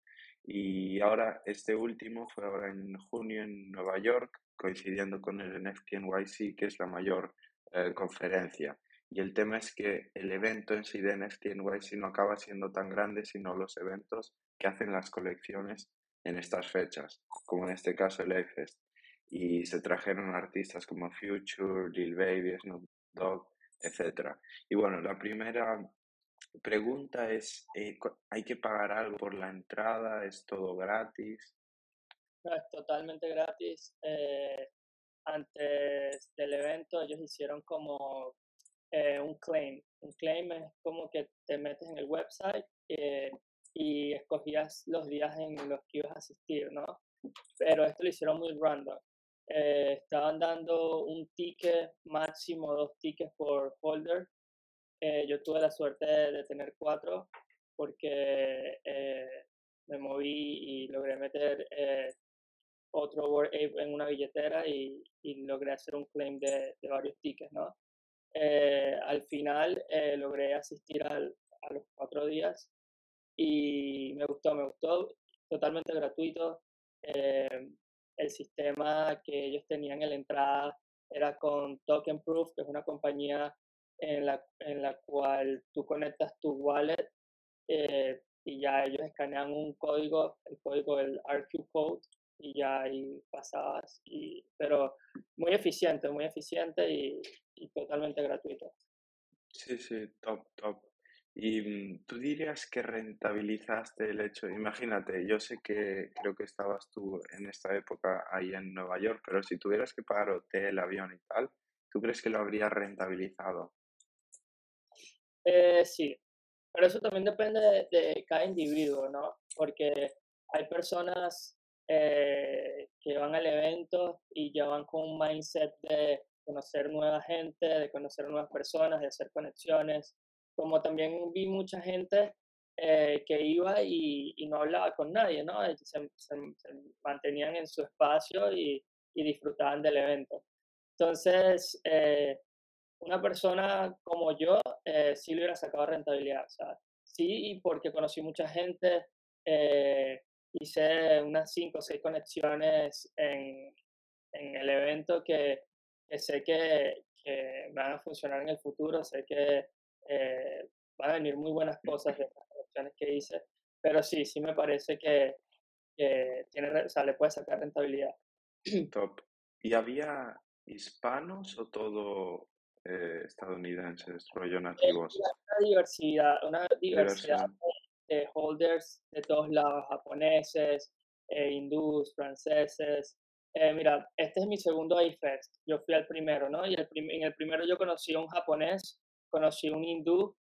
Y ahora, este último fue ahora en junio en Nueva York, coincidiendo con el NFT NYC, que es la mayor eh, conferencia. Y el tema es que el evento en sí de NFT NYC no acaba siendo tan grande, sino los eventos que hacen las colecciones en estas fechas, como en este caso el A-Fest. Y se trajeron artistas como Future, Lil Baby, Snoop Dogg, etc. Y bueno, la primera pregunta es, eh, ¿hay que pagar algo por la entrada? ¿Es todo gratis? No, es totalmente gratis. Eh, antes del evento ellos hicieron como eh, un claim. Un claim es como que te metes en el website eh, y escogías los días en los que ibas a asistir, ¿no? Pero esto lo hicieron muy random. Eh, estaban dando un ticket máximo, dos tickets por holder. Eh, yo tuve la suerte de, de tener cuatro porque eh, me moví y logré meter eh, otro Bored Ape en una billetera y, y logré hacer un claim de, de varios tickets, ¿no? Eh, al final eh, logré asistir al- a los cuatro días y me gustó, me gustó, totalmente gratuito. Eh, el sistema que ellos tenían en la entrada era con Token Proof, que es una compañía en la, en la cual tú conectas tu wallet eh, y ya ellos escanean un código, el código del RQ code y ya ahí pasabas, y, pero muy eficiente, muy eficiente y, y totalmente gratuito. Sí, sí, top, top. Y mm, tú dirías que rentabilizaste el hecho, imagínate, yo sé que creo que estabas tú en esta época ahí en Nueva York, pero si tuvieras que pagar hotel, avión y tal, ¿tú crees que lo habrías rentabilizado? Eh, sí, pero eso también depende de, cada individuo, ¿no? Porque hay personas eh, que van al evento y ya van con un mindset de conocer nueva gente, de conocer nuevas personas, de hacer conexiones. Como también vi mucha gente eh, que iba y, no hablaba con nadie, ¿no? Se, mantenían en su espacio y, disfrutaban del evento. Entonces, eh, una persona como yo eh, sí le hubiera sacado rentabilidad, sí, porque conocí mucha gente, hice unas cinco o seis conexiones en, en el evento que, que sé que, que, van a funcionar en el futuro, sé que van a venir muy buenas cosas de que hice, pero sí, sí me parece que, tiene, o sea, le puede sacar rentabilidad. Top. ¿Y había hispanos o todo eh, estadounidenses, rollo nativos? Una diversidad, una diversidad, De, holders de todos lados, japoneses, eh, hindús, franceses. Eh, mira, este es mi segundo iFest. Yo fui al primero, ¿no? Y el en el primero yo conocí a un japonés, conocí un hindú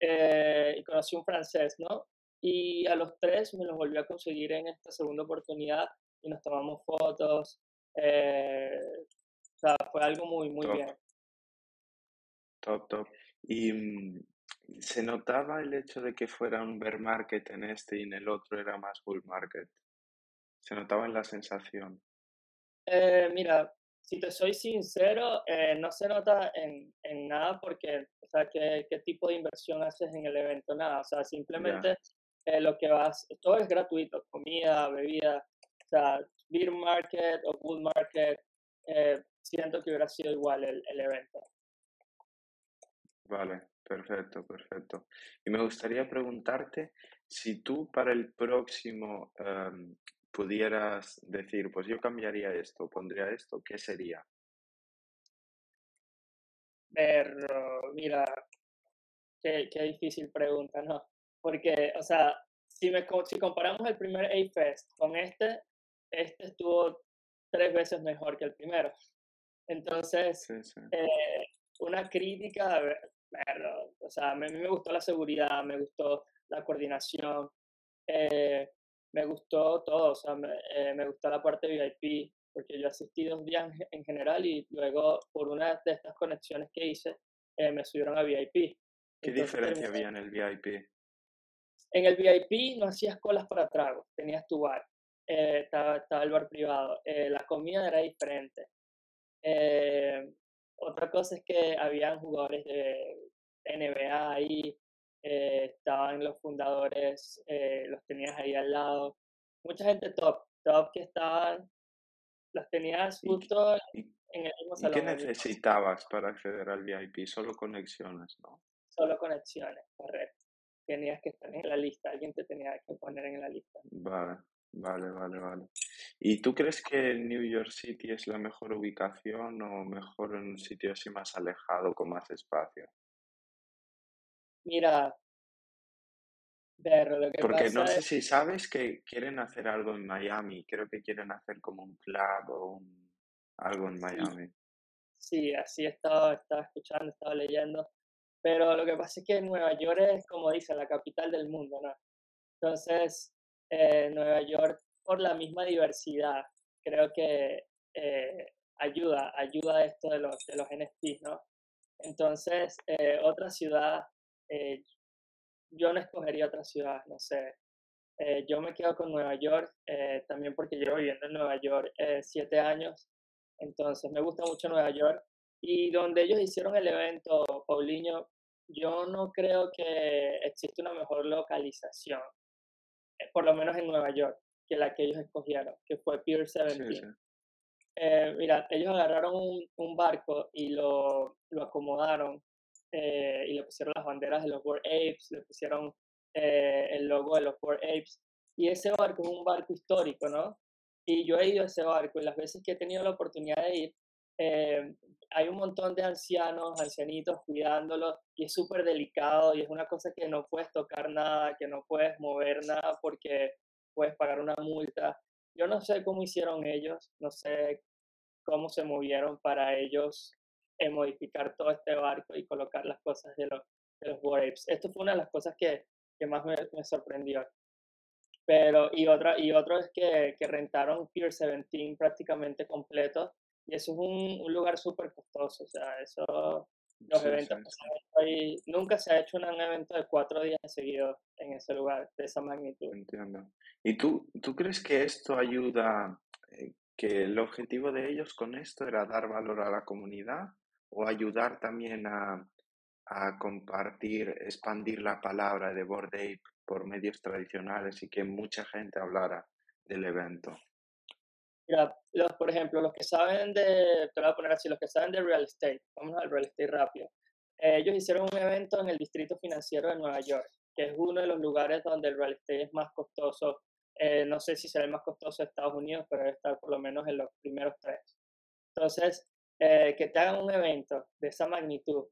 eh, y conocí un francés, ¿no? Y a los tres me los volví a conseguir en esta segunda oportunidad y nos tomamos fotos. Eh, o sea, fue algo muy, muy bien. Top, top. Y mm, se notaba el hecho de que fuera un bear market en este y en el otro era más bull market. Se notaba en la sensación. Eh, mira, si te soy sincero, eh, no se nota en, en, nada porque, o sea, ¿qué, ¿qué, tipo de inversión haces en el evento? Nada, o sea, simplemente eh, lo que vas, todo es gratuito, comida, bebida, o sea, beer market o bull market, eh, siento que hubiera sido igual el, el, evento. Vale, perfecto, perfecto. Y me gustaría preguntarte si tú para el próximo em, pudieras decir, pues yo cambiaría esto, pondría esto, ¿qué sería? Pero, mira, qué, qué difícil pregunta, ¿no? Porque, o sea, si, me, si comparamos el primer A-Fest con este, este estuvo tres veces mejor que el primero. Entonces, eh, una crítica, pero, o sea, a mí me gustó la seguridad, me gustó la coordinación, eh, me gustó todo, o sea, me, eh, me, gustó la parte VIP, porque yo asistí dos días en general y luego por una de estas conexiones que hice, eh, me subieron a VIP. ¿Qué diferencia había en el VIP? En el VIP no hacías colas para tragos, tenías tu bar, eh, estaba, estaba, el bar privado, la comida era diferente. otra cosa es que habían jugadores de NBA ahí, eh, estaban los fundadores, eh, los tenías ahí al lado. Mucha gente top, top que estaban, los tenías justo en el mismo salón. ¿Y qué necesitabas para acceder al VIP? Solo conexiones, ¿no? Solo conexiones, correcto. Tenías que estar en la lista, alguien te tenía que poner en la lista. Vale, vale, vale, vale. ¿Y tú crees que New York City es la mejor ubicación o mejor en un sitio así más alejado, con más espacio? Mira, lo que Porque no sé si sabes que quieren hacer algo en Miami, creo que quieren hacer como un club o algo en Miami. Sí, así estaba, estaba escuchando, estaba leyendo, pero lo que pasa es que Nueva York es, como dicen, la capital del mundo, ¿no? Entonces, eh, Nueva York, por la misma diversidad, creo que eh, ayuda, ayuda a esto de los, de los NFTs, ¿no? Entonces, eh, otra ciudad, yo no escogería otra ciudad, no sé. Eh, yo me quedo con Nueva York, eh, también porque llevo viviendo en Nueva York eh, siete años, entonces me gusta mucho Nueva York. Y donde ellos hicieron el evento, Paulinho, yo no creo que existe una mejor localización, por lo menos en Nueva York, que la que ellos escogieron, que fue Pier 17. mira, ellos agarraron un, un barco y lo, lo acomodaron eh, y le pusieron las banderas de los World Apes, le pusieron eh, el logo de los World Apes. Y ese barco es un barco histórico, ¿no? Y yo he ido a ese barco y las veces que he tenido la oportunidad de ir, eh, hay un montón de ancianos, ancianitos cuidándolo y es súper delicado y es una cosa que no puedes tocar nada, que no puedes mover nada porque puedes pagar una multa. Yo no sé cómo hicieron ellos, no sé cómo se movieron para ellos en modificar todo este barco y colocar las cosas de los, de los Bored Apes. Esto fue una de las cosas que, que más me, me, sorprendió. Pero, y otra, y otro es que, que rentaron Pier 17 prácticamente completo, y eso es un, un lugar súper costoso, o sea, eso, los Sí, eventos sí, que sí. se ahí, nunca se ha hecho un evento de cuatro días seguidos en ese lugar, de esa magnitud. Entiendo. ¿Y tú, tú crees que esto ayuda, eh, que el objetivo de ellos con esto era dar valor a la comunidad o ayudar también a, a compartir, expandir la palabra de Bored Ape por medios tradicionales y que mucha gente hablara del evento? Mira, los, por ejemplo, los que saben de, te voy a poner así, los que saben de real estate, vamos al real estate rápido. Eh, ellos hicieron un evento en el distrito financiero de Nueva York, que es uno de los lugares donde el real estate es más costoso. Eh, no sé si será el más costoso de Estados Unidos, pero debe estar por lo menos en los primeros tres. Entonces, eh, que te hagan un evento de esa magnitud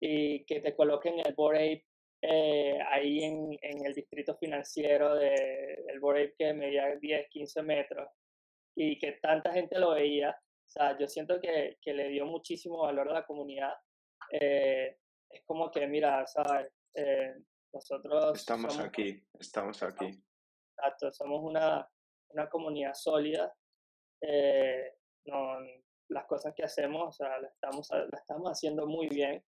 y que te coloquen el Bored Ape eh, ahí en, en, el distrito financiero de, del Bored Ape que medía 10, 15 metros y que tanta gente lo veía, o sea, yo siento que, que le dio muchísimo valor a la comunidad. Eh, es como que, mira, ¿sabes? Eh, nosotros... Estamos somos, aquí, estamos aquí. Exacto, somos una, una comunidad sólida. Eh, no, las cosas que hacemos, o sea, las estamos, las estamos haciendo muy bien.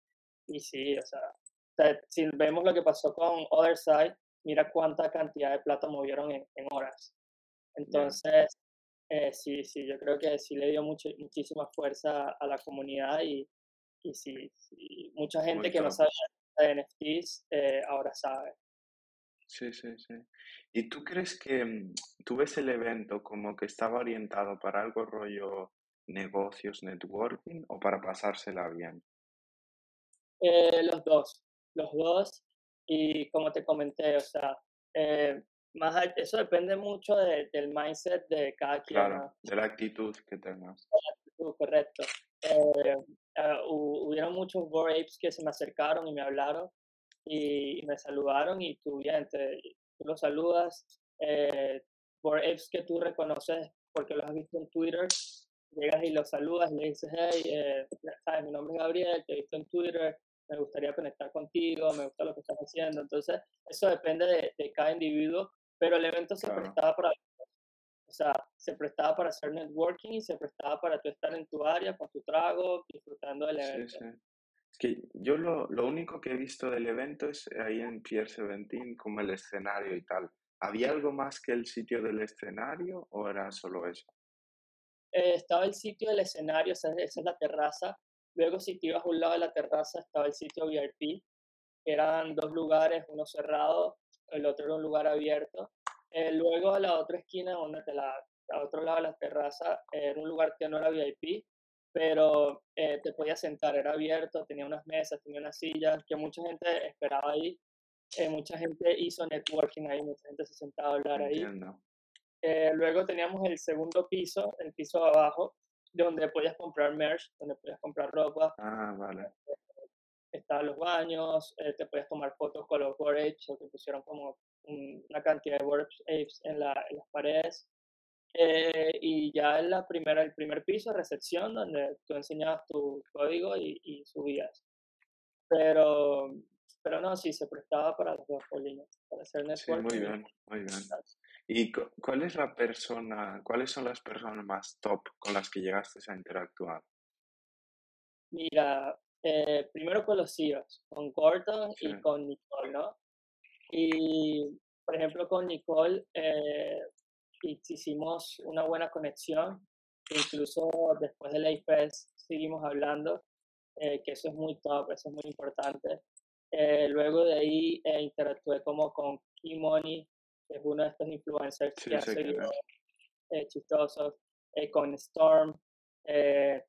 Y sí, o sea, o sea, si vemos lo que pasó con Other Side, mira cuánta cantidad de plata movieron en, en horas. Entonces, eh, sí, sí, yo creo que sí le dio mucho, muchísima fuerza a la comunidad y, y sí, sí, mucha gente que no sabía de NFTs eh, ahora sabe. Sí, sí, sí. ¿Y tú crees que mm, tú ves el evento como que estaba orientado para algo rollo negocios, networking o para pasársela bien? Eh, los dos, los dos. Y como te comenté, o sea, eh, más eso depende mucho de- del mindset de cada quien, Claro, de la actitud que tengas. Tú, correcto. Eh, ah, hu- hubieron muchos Bored Apes que se me acercaron y me hablaron y, y me saludaron y tú bien, te- tú los saludas. Eh, Bored Apes que tú reconoces porque los has visto en Twitter, llegas y los saludas y le dices, hey, eh, sabes, mi nombre es Gabriel, te he visto en Twitter, me gustaría conectar contigo, me gusta lo que estás haciendo. Entonces, eso depende de, de cada individuo, pero el evento se Claro. prestaba para o sea, se prestaba para hacer networking y se prestaba para tú estar en tu área con tu trago, disfrutando del Sí, evento. sí. Es que yo lo, lo único que he visto del evento es ahí en Pier 17 como el escenario y tal. ¿Había algo más que el sitio del escenario o era solo eso? Eh, estaba el sitio del escenario, esa, es la terraza. Luego, si te ibas a un lado de la terraza, estaba el sitio VIP, eran dos lugares, uno cerrado, el otro era un lugar abierto. Eh, luego, a la otra esquina, donde te la, al otro lado de la terraza, era un lugar que no era VIP, pero eh, te podías sentar, era abierto, tenía unas mesas, tenía unas sillas, que mucha gente esperaba ahí. Eh, mucha gente hizo networking ahí, mucha gente se sentaba a hablar ahí. Eh, luego teníamos el segundo piso, el piso de abajo, donde podías comprar merch, donde podías comprar ropa, Ah, vale. estaban los baños, eh, te podías tomar fotos con los board apes, o te pusieron como un- una cantidad de board apes en, la, en las paredes. Eh, y ya en la primera, el primer piso, recepción, donde tú enseñabas tu código y, y subías. Pero, pero no, sí, se prestaba para los dos polines, para hacer Sí, muy networking. bien, muy bien. ¿Y cu- cuál es la persona, cuáles son las personas más top con las que llegaste a interactuar? Mira, eh, primero con los CEOs, con Gordon Sí. y con Nicole, ¿no? Y, por ejemplo, con Nicole eh, hi- hicimos una buena conexión, incluso después del AFES seguimos hablando, eh, que eso es muy top, eso es muy importante. Eh, luego de ahí eh, interactué como con Key Money, que es uno de estos influencers Sí, que hace videos eh, chistosos, eh, con Storm, eh,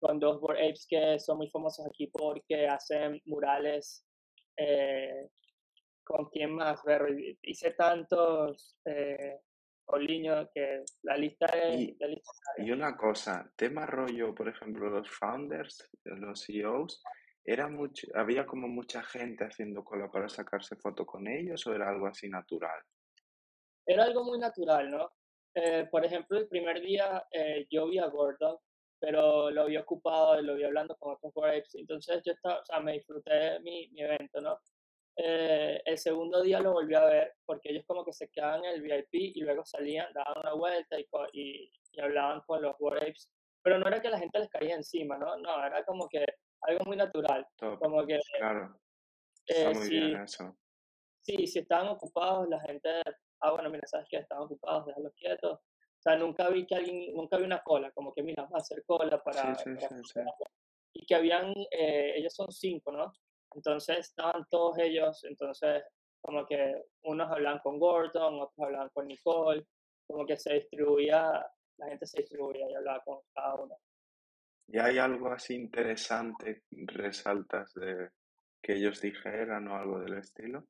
con dos Bored Apes que son muy famosos aquí porque hacen murales. Eh, ¿Con quién más? Ver, hice tantos Oliño que la lista es... Y, La lista es y una cosa, tema rollo, por ejemplo, los founders, los CEOs, era mucho, había como mucha gente haciendo cola para sacarse foto con ellos o era algo así natural. Era algo muy natural, ¿no? Eh, por ejemplo, el primer día eh, yo vi a Gordon pero lo vi ocupado y lo vi hablando con otros Apes. Entonces yo estaba, o sea, me disfruté mi, mi evento, ¿no? Eh, el segundo día lo volví a ver porque ellos como que se quedaban en el VIP y luego salían, daban una vuelta y, y, y hablaban con los Apes. Pero no era que la gente les caía encima, ¿no? No, era como que algo muy natural. Como que, claro. Está muy bien eso. Sí, si estaban ocupados, la gente, ah, bueno, mira, sabes que estaban ocupados, déjalos quietos. O sea, nunca vi que alguien, nunca vi una cola, como que, mira, vamos a hacer cola para... Sí, sí, sí, y que habían, eh, ellos son cinco, ¿no? Entonces estaban todos ellos, entonces como que unos hablaban con Gordon, otros hablaban con Nicole, como que se distribuía, la gente se distribuía y hablaba con cada uno. ¿Y hay algo así interesante, resaltas de que ellos dijeran o algo del estilo?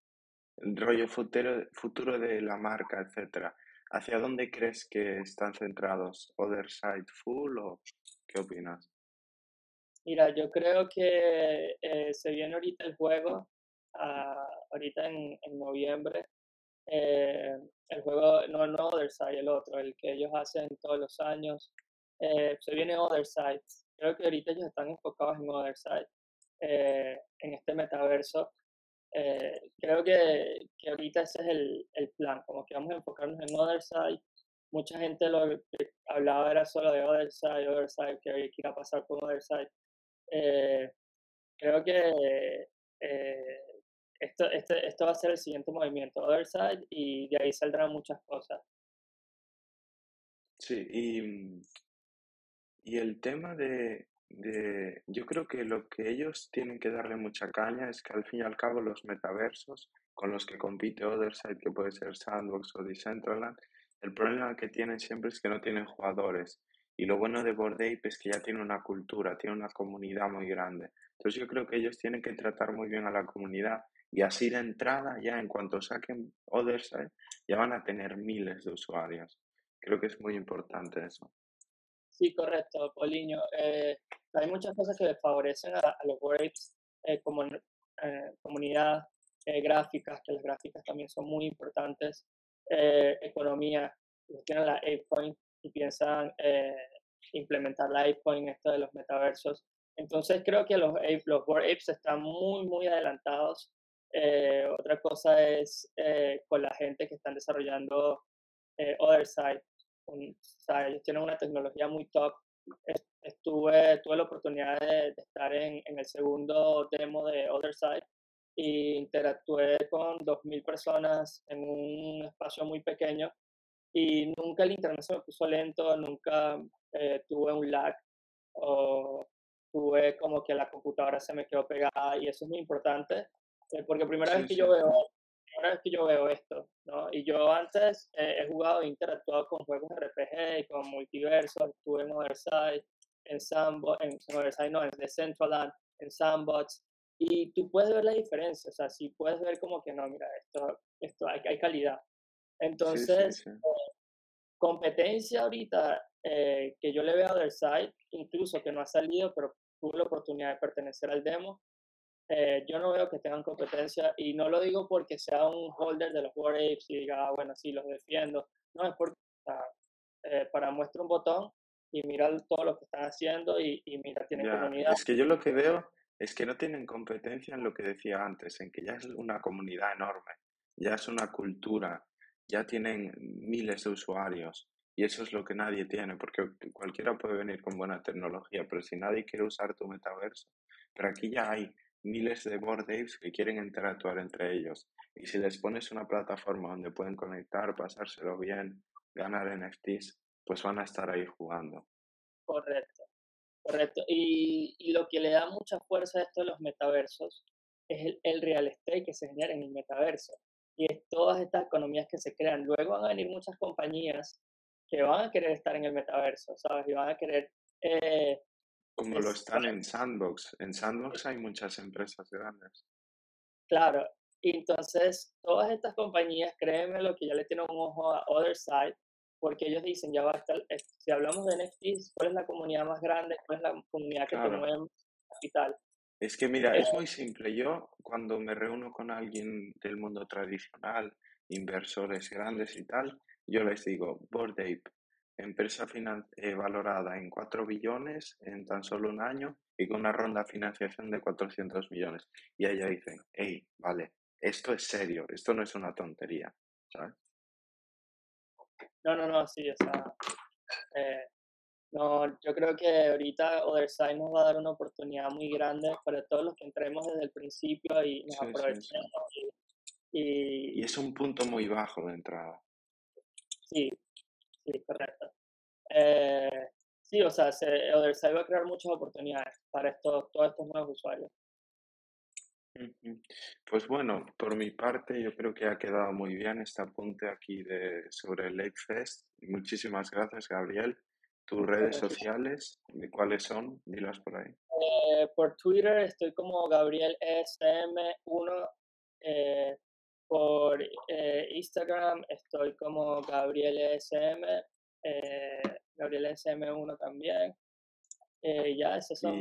El rollo futuro, futuro de la marca, etcétera. ¿Hacia dónde crees que están centrados? ¿Other Side Full o qué opinas? Mira, yo creo que eh, se viene ahorita el juego, ah, ahorita en, en noviembre. Eh, el juego, no, no Other Side, el otro, el que ellos hacen todos los años. Eh, se viene Other Side. Creo que ahorita ellos están enfocados en Other Side, en este metaverso. Creo que, que, ahorita ese es el, el, plan, como que vamos a enfocarnos en Other Side. Mucha gente lo que hablaba era solo de Other Side, Other Side, que iba a pasar por Other Side eh, creo que eh, esto, este, esto va a ser el siguiente movimiento, Otherside, y de ahí saldrán muchas cosas. Sí, y, y el tema de, de, yo creo que lo que ellos tienen que darle mucha caña es que al fin y al cabo los metaversos con los que compite Otherside, que puede ser Sandbox o Decentraland, el problema que tienen siempre es que no tienen jugadores. Y lo bueno de Bored es que ya tiene una cultura, tiene una comunidad muy grande. Entonces yo creo que ellos tienen que tratar muy bien a la comunidad y así de entrada, ya en cuanto saquen Otherside, ya van a tener miles de usuarios. Creo que es muy importante eso. Sí, correcto, Poliño. Eh, hay muchas cosas que favorecen a, los Bored eh, como eh, comunidad, eh, gráficas, que las gráficas también son muy importantes, economía, tienen la 8 y piensan eh, implementar la en esto de los metaversos. Entonces creo que los, los Board Apes están muy, muy adelantados. Eh, otra cosa es eh, con la gente que están desarrollando Side. ellos tienen una tecnología muy top. Estuve, tuve la oportunidad de, estar en, en, el segundo demo de Other Side e interactué con 2.000 personas en un espacio muy pequeño y nunca el internet se me puso lento, nunca eh, tuve un lag o tuve como que la computadora se me quedó pegada y eso es muy importante eh, porque primera vez que yo veo primera vez que yo veo esto ¿no? y yo antes he jugado e interactuado con juegos RPG con multiversos estuve en Otherside en Sandbox en, en no en Decentraland en Sandbox y tú puedes ver la diferencia o sea si puedes ver como que no mira esto esto hay, hay calidad entonces, competencia ahorita eh, que yo le veo a Otherside, incluso que no ha salido, pero tuve la oportunidad de pertenecer al demo, eh, yo no veo que tengan competencia y no lo digo porque sea un holder de los War Apes y diga, ah, bueno, sí, los defiendo. No, es porque eh, para muestra un botón y mirar todo lo que están haciendo y, y mira, tienen comunidad. Es que yo lo que veo es que no tienen competencia en lo que decía antes, en que ya es una comunidad enorme, ya es una cultura, ya tienen miles de usuarios y eso es lo que nadie tiene, porque cualquiera puede venir con buena tecnología, pero si nadie quiere usar tu metaverso, pero aquí ya hay miles de board que quieren interactuar entre ellos y si les pones una plataforma donde pueden conectar, pasárselo bien, ganar NFTs, pues van a estar ahí jugando. Correcto, correcto. Y, y lo que le da mucha fuerza a esto de los metaversos es el, el real estate que se genera en el metaverso y es todas estas economías que se crean. Luego van a venir muchas compañías que van a querer estar en el metaverso, ¿sabes? Y van a querer... Eh, Como lo están en Sandbox. En Sandbox hay muchas empresas grandes. Claro. Y entonces, todas estas compañías, créeme lo que ya le tienen un ojo a Other Side, porque ellos dicen, ya va a estar, si hablamos de NFTs, ¿cuál es la comunidad más grande? ¿Cuál es la comunidad que claro. te mueve capital? Es que mira, es muy simple. Yo cuando me reúno con alguien del mundo tradicional, inversores grandes y tal, yo les digo, Bored Ape, empresa eh, valorada en 4 billones en tan solo un año y con una ronda de financiación de 400 millones. Y ella dice, hey, vale, esto es serio, esto no es una tontería, ¿sabes? No, no, no, sí, o sea, eh, no, yo creo que ahorita Otherside nos va a dar una oportunidad muy grande para todos los que entremos desde el principio y nos aprovechemos. Y, y, es un punto muy bajo de entrada. Sí, sí, correcto. Eh, sí, o sea, Otherside va a crear muchas oportunidades para estos, todos estos nuevos usuarios. Pues bueno, por mi parte yo creo que ha quedado muy bien este apunte aquí de, sobre el Lake Fest. Muchísimas gracias, Gabriel. ¿Tus redes sociales, de cuáles son? Dilas por ahí. Eh, por Twitter estoy como Gabriel SM1. Eh, por eh, Instagram estoy como Gabriel SM. Gabriel SM1 también. Eh, ya, esos son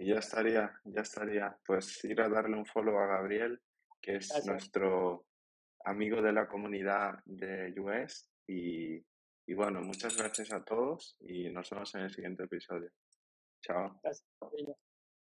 y, ya estaría, ya estaría. Pues ir a darle un follow a Gabriel, que es nuestro amigo de la comunidad de US. Y, y bueno, muchas gracias a todos y nos vemos en el siguiente episodio. Chao.